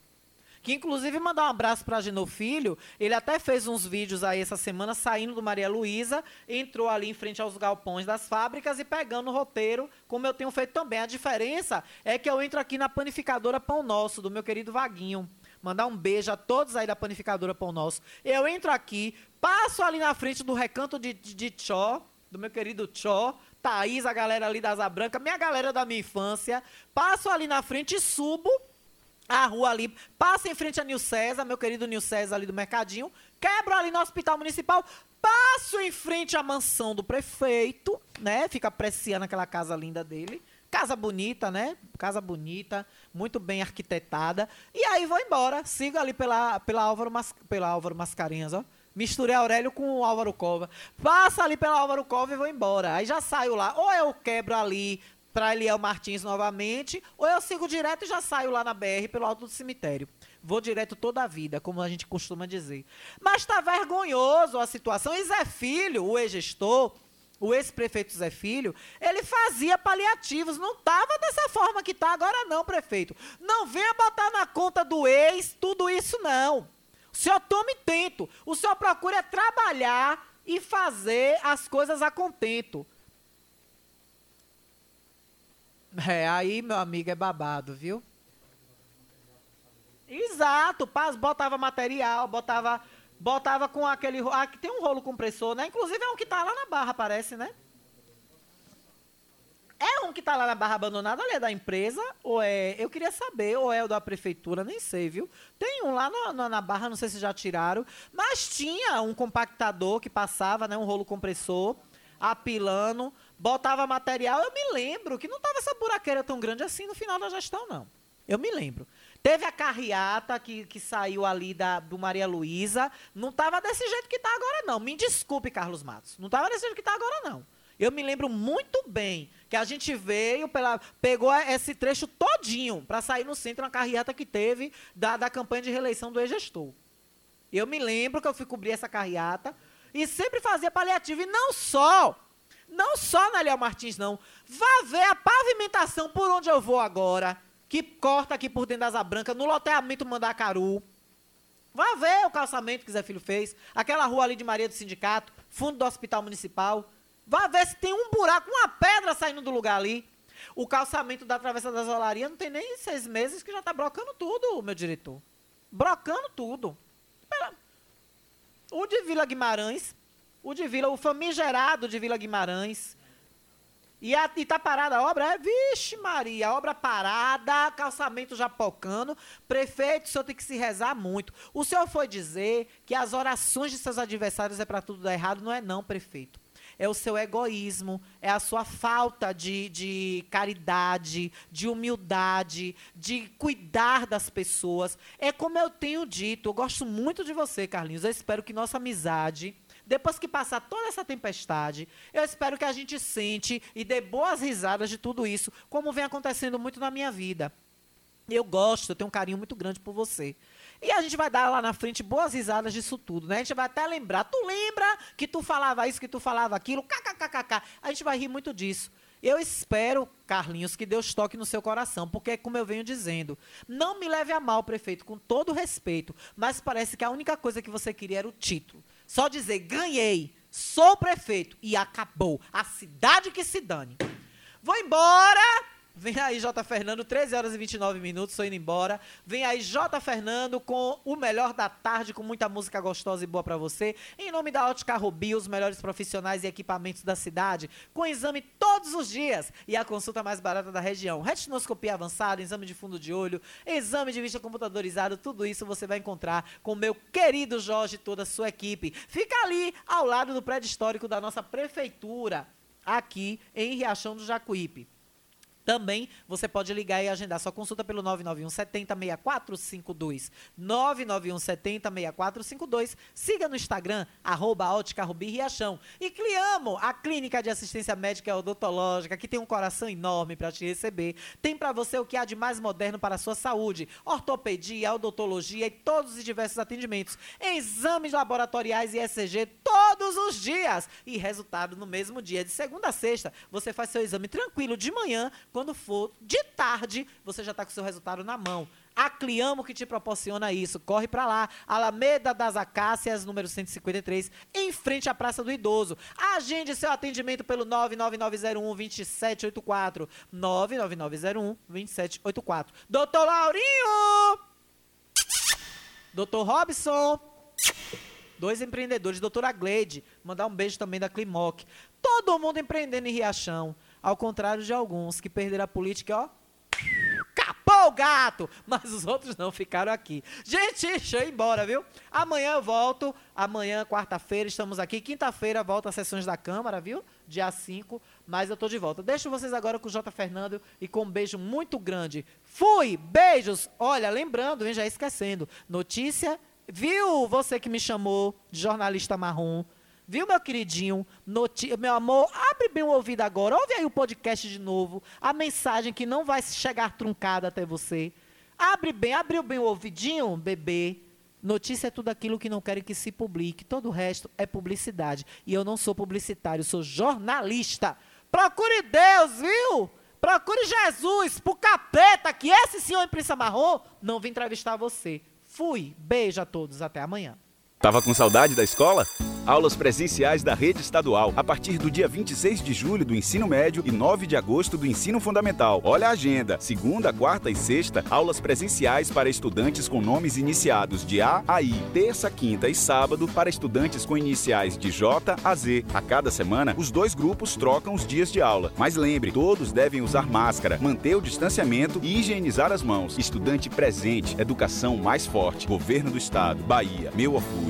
Que inclusive mandar um abraço para Genô Filho. Ele até fez uns vídeos aí essa semana saindo do Maria Luísa, entrou ali em frente aos galpões das fábricas e pegando o roteiro, como eu tenho feito também. A diferença é que eu entro aqui na panificadora Pão Nosso, do meu querido Vaguinho. Mandar um beijo a todos aí da panificadora Pão Nosso. Eu entro aqui, passo ali na frente do recanto de, de, de Tchó, do meu querido Tchó, Thaís, a galera ali da Asa Branca, minha galera da minha infância. Passo ali na frente e subo a rua ali, passo em frente a Nil César, meu querido Nil César ali do Mercadinho, quebro ali no Hospital Municipal, passo em frente à mansão do prefeito, né? Fica apreciando aquela casa linda dele. Casa bonita, né? Casa bonita, muito bem arquitetada. E aí vou embora, sigo ali pela, pela, Álvaro, Mas, pela Álvaro Mascarenhas, ó. Misturei Aurélio com o Álvaro Cova. Passa ali pela Álvaro Cova e vou embora. Aí já saio lá. Ou eu quebro ali para Eliel Martins novamente, ou eu sigo direto e já saio lá na BR pelo alto do cemitério. Vou direto toda a vida, como a gente costuma dizer. Mas está vergonhoso a situação. E Zé Filho, o ex-gestor, o ex-prefeito Zé Filho, ele fazia paliativos. Não estava dessa forma que está agora, não, prefeito. Não venha botar na conta do ex tudo isso, não. O senhor tome tento. O senhor procura trabalhar e fazer as coisas a contento. É, aí, meu amigo, é babado, viu? Exato, Paz botava material, botava botava com aquele. Ah, tem um rolo compressor, né? Inclusive é um que tá lá na barra, parece, né? É um que tá lá na barra abandonada, ali é da empresa, ou é. Eu queria saber, ou é o da prefeitura, nem sei, viu? Tem um lá no, no, na barra, não sei se já tiraram, mas tinha um compactador que passava, né? Um rolo compressor, apilando, botava material. Eu me lembro que não tava essa buraqueira tão grande assim no final da gestão, não. Eu me lembro. Teve a carreata que, que saiu ali da, do Maria Luísa. Não tava desse jeito que tá agora, não. Me desculpe, Carlos Matos. Não tava desse jeito que tá agora, não. Eu me lembro muito bem que a gente veio, pela, pegou esse trecho todinho para sair no centro, uma carreata que teve da, da campanha de reeleição do ex-gestor. Eu me lembro que eu fui cobrir essa carreata e sempre fazia paliativo. E não só, não só na Léo Martins, não. Vá ver a pavimentação por onde eu vou agora, que corta aqui por dentro da Asa Branca, no loteamento Mandacaru. Vá ver o calçamento que Zé Filho fez. Aquela rua ali de Maria do Sindicato, fundo do Hospital Municipal. Vá ver se tem um buraco, uma pedra saindo do lugar ali. O calçamento da Travessa da Zolaria não tem nem seis meses que já está brocando tudo, meu diretor. Brocando tudo. O de Vila Guimarães, o de Vila, o famigerado de Vila Guimarães. E, a, e tá parada a obra? É, vixe Maria, obra parada, calçamento já pocando. Prefeito, o senhor tem que se rezar muito. O senhor foi dizer que as orações de seus adversários é para tudo dar errado? Não é não, prefeito é o seu egoísmo, é a sua falta de, de caridade, de humildade, de cuidar das pessoas. É como eu tenho dito, eu gosto muito de você, Carlinhos. Eu espero que nossa amizade depois que passar toda essa tempestade, eu espero que a gente sente e dê boas risadas de tudo isso, como vem acontecendo muito na minha vida. Eu gosto, eu tenho um carinho muito grande por você. E a gente vai dar lá na frente boas risadas disso tudo, né? A gente vai até lembrar. Tu lembra que tu falava isso, que tu falava aquilo? KKKKK. A gente vai rir muito disso. Eu espero, Carlinhos, que Deus toque no seu coração, porque, como eu venho dizendo, não me leve a mal, prefeito, com todo respeito, mas parece que a única coisa que você queria era o título. Só dizer, ganhei, sou prefeito, e acabou. A cidade que se dane. Vou embora! Vem aí, J. Fernando, 13 horas e 29 minutos, estou indo embora. Vem aí, J. Fernando, com o melhor da tarde, com muita música gostosa e boa para você. Em nome da Ótica Rubi, os melhores profissionais e equipamentos da cidade, com exame todos os dias e a consulta mais barata da região. Retinoscopia avançada, exame de fundo de olho, exame de vista computadorizado, tudo isso você vai encontrar com meu querido Jorge e toda a sua equipe. Fica ali, ao lado do prédio histórico da nossa prefeitura, aqui em Riachão do Jacuípe. Também você pode ligar e agendar sua consulta pelo 991 70 6452. 991 70 6452. Siga no Instagram, arroba Ótica Rubi Riachão. E Cliamo, a clínica de assistência médica e odontológica, que tem um coração enorme para te receber. Tem para você o que há de mais moderno para a sua saúde: ortopedia, odontologia e todos os diversos atendimentos. Exames laboratoriais e ECG todos os dias. E resultado no mesmo dia. De segunda a sexta, você faz seu exame tranquilo de manhã com Quando for de tarde, você já está com o seu resultado na mão. A Cliamo que te proporciona isso. Corre para lá. Alameda das Acácias, número 153, em frente à Praça do Idoso. Agende seu atendimento pelo 99901-2784. 99901-2784. Doutor Laurinho! Doutor Robson! Dois empreendedores, doutora Gleide, mandar um beijo também da Climoc. Todo mundo empreendendo em Riachão, ao contrário de alguns que perderam a política, ó. Capou o gato! Mas os outros não ficaram aqui. Gente, deixa eu ir embora, viu? Amanhã eu volto. Amanhã, quarta-feira, estamos aqui. Quinta-feira, volta às sessões da Câmara, viu? Dia 5. Mas eu tô de volta. Deixo vocês agora com o J. Fernando e com um beijo muito grande. Fui! Beijos! Olha, lembrando, hein, já esquecendo. Notícia Viu você que me chamou de jornalista marrom? Viu, meu queridinho? Noti meu amor, abre bem o ouvido agora. Ouve aí o podcast de novo. A mensagem que não vai chegar truncada até você. Abre bem, abriu bem o ouvidinho, bebê. Notícia é tudo aquilo que não querem que se publique. Todo o resto é publicidade. E eu não sou publicitário, sou jornalista. Procure Deus, viu? Procure Jesus, pro capeta, que esse senhor imprensa marrom não vem entrevistar você. Fui. Beijo a todos. Até amanhã. Tava com saudade da escola? Aulas presenciais da rede estadual a partir do dia 26 de julho do ensino médio e 9 de agosto do ensino fundamental. Olha a agenda: segunda, quarta e sexta, aulas presenciais para estudantes com nomes iniciados de A a I. Terça, quinta e sábado para estudantes com iniciais de J a Z. A cada semana, os dois grupos trocam os dias de aula. Mas lembre, todos devem usar máscara, manter o distanciamento e higienizar as mãos. Estudante presente, educação mais forte. Governo do Estado, Bahia, meu orgulho.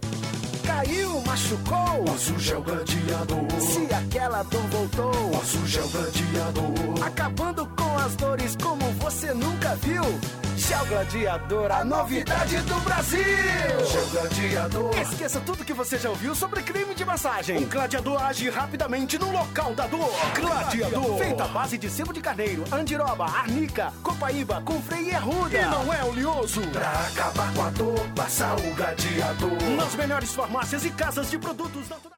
Caiu, machucou. Posso gel gladiador. Se aquela dor voltou. Posso gel gladiador. Acabando com as dores como você nunca viu. Gel Gladiador, a novidade do Brasil! Gel Gladiador. Esqueça tudo que você já ouviu sobre creme de massagem. O gladiador age rapidamente no local da dor. Gladiador. Feita à base de sebo de carneiro, andiroba, arnica, copaíba, com freio e arruda. E não é oleoso. Pra acabar com a dor, passa o gladiador. Nas melhores farmácias e casas de produtos naturais.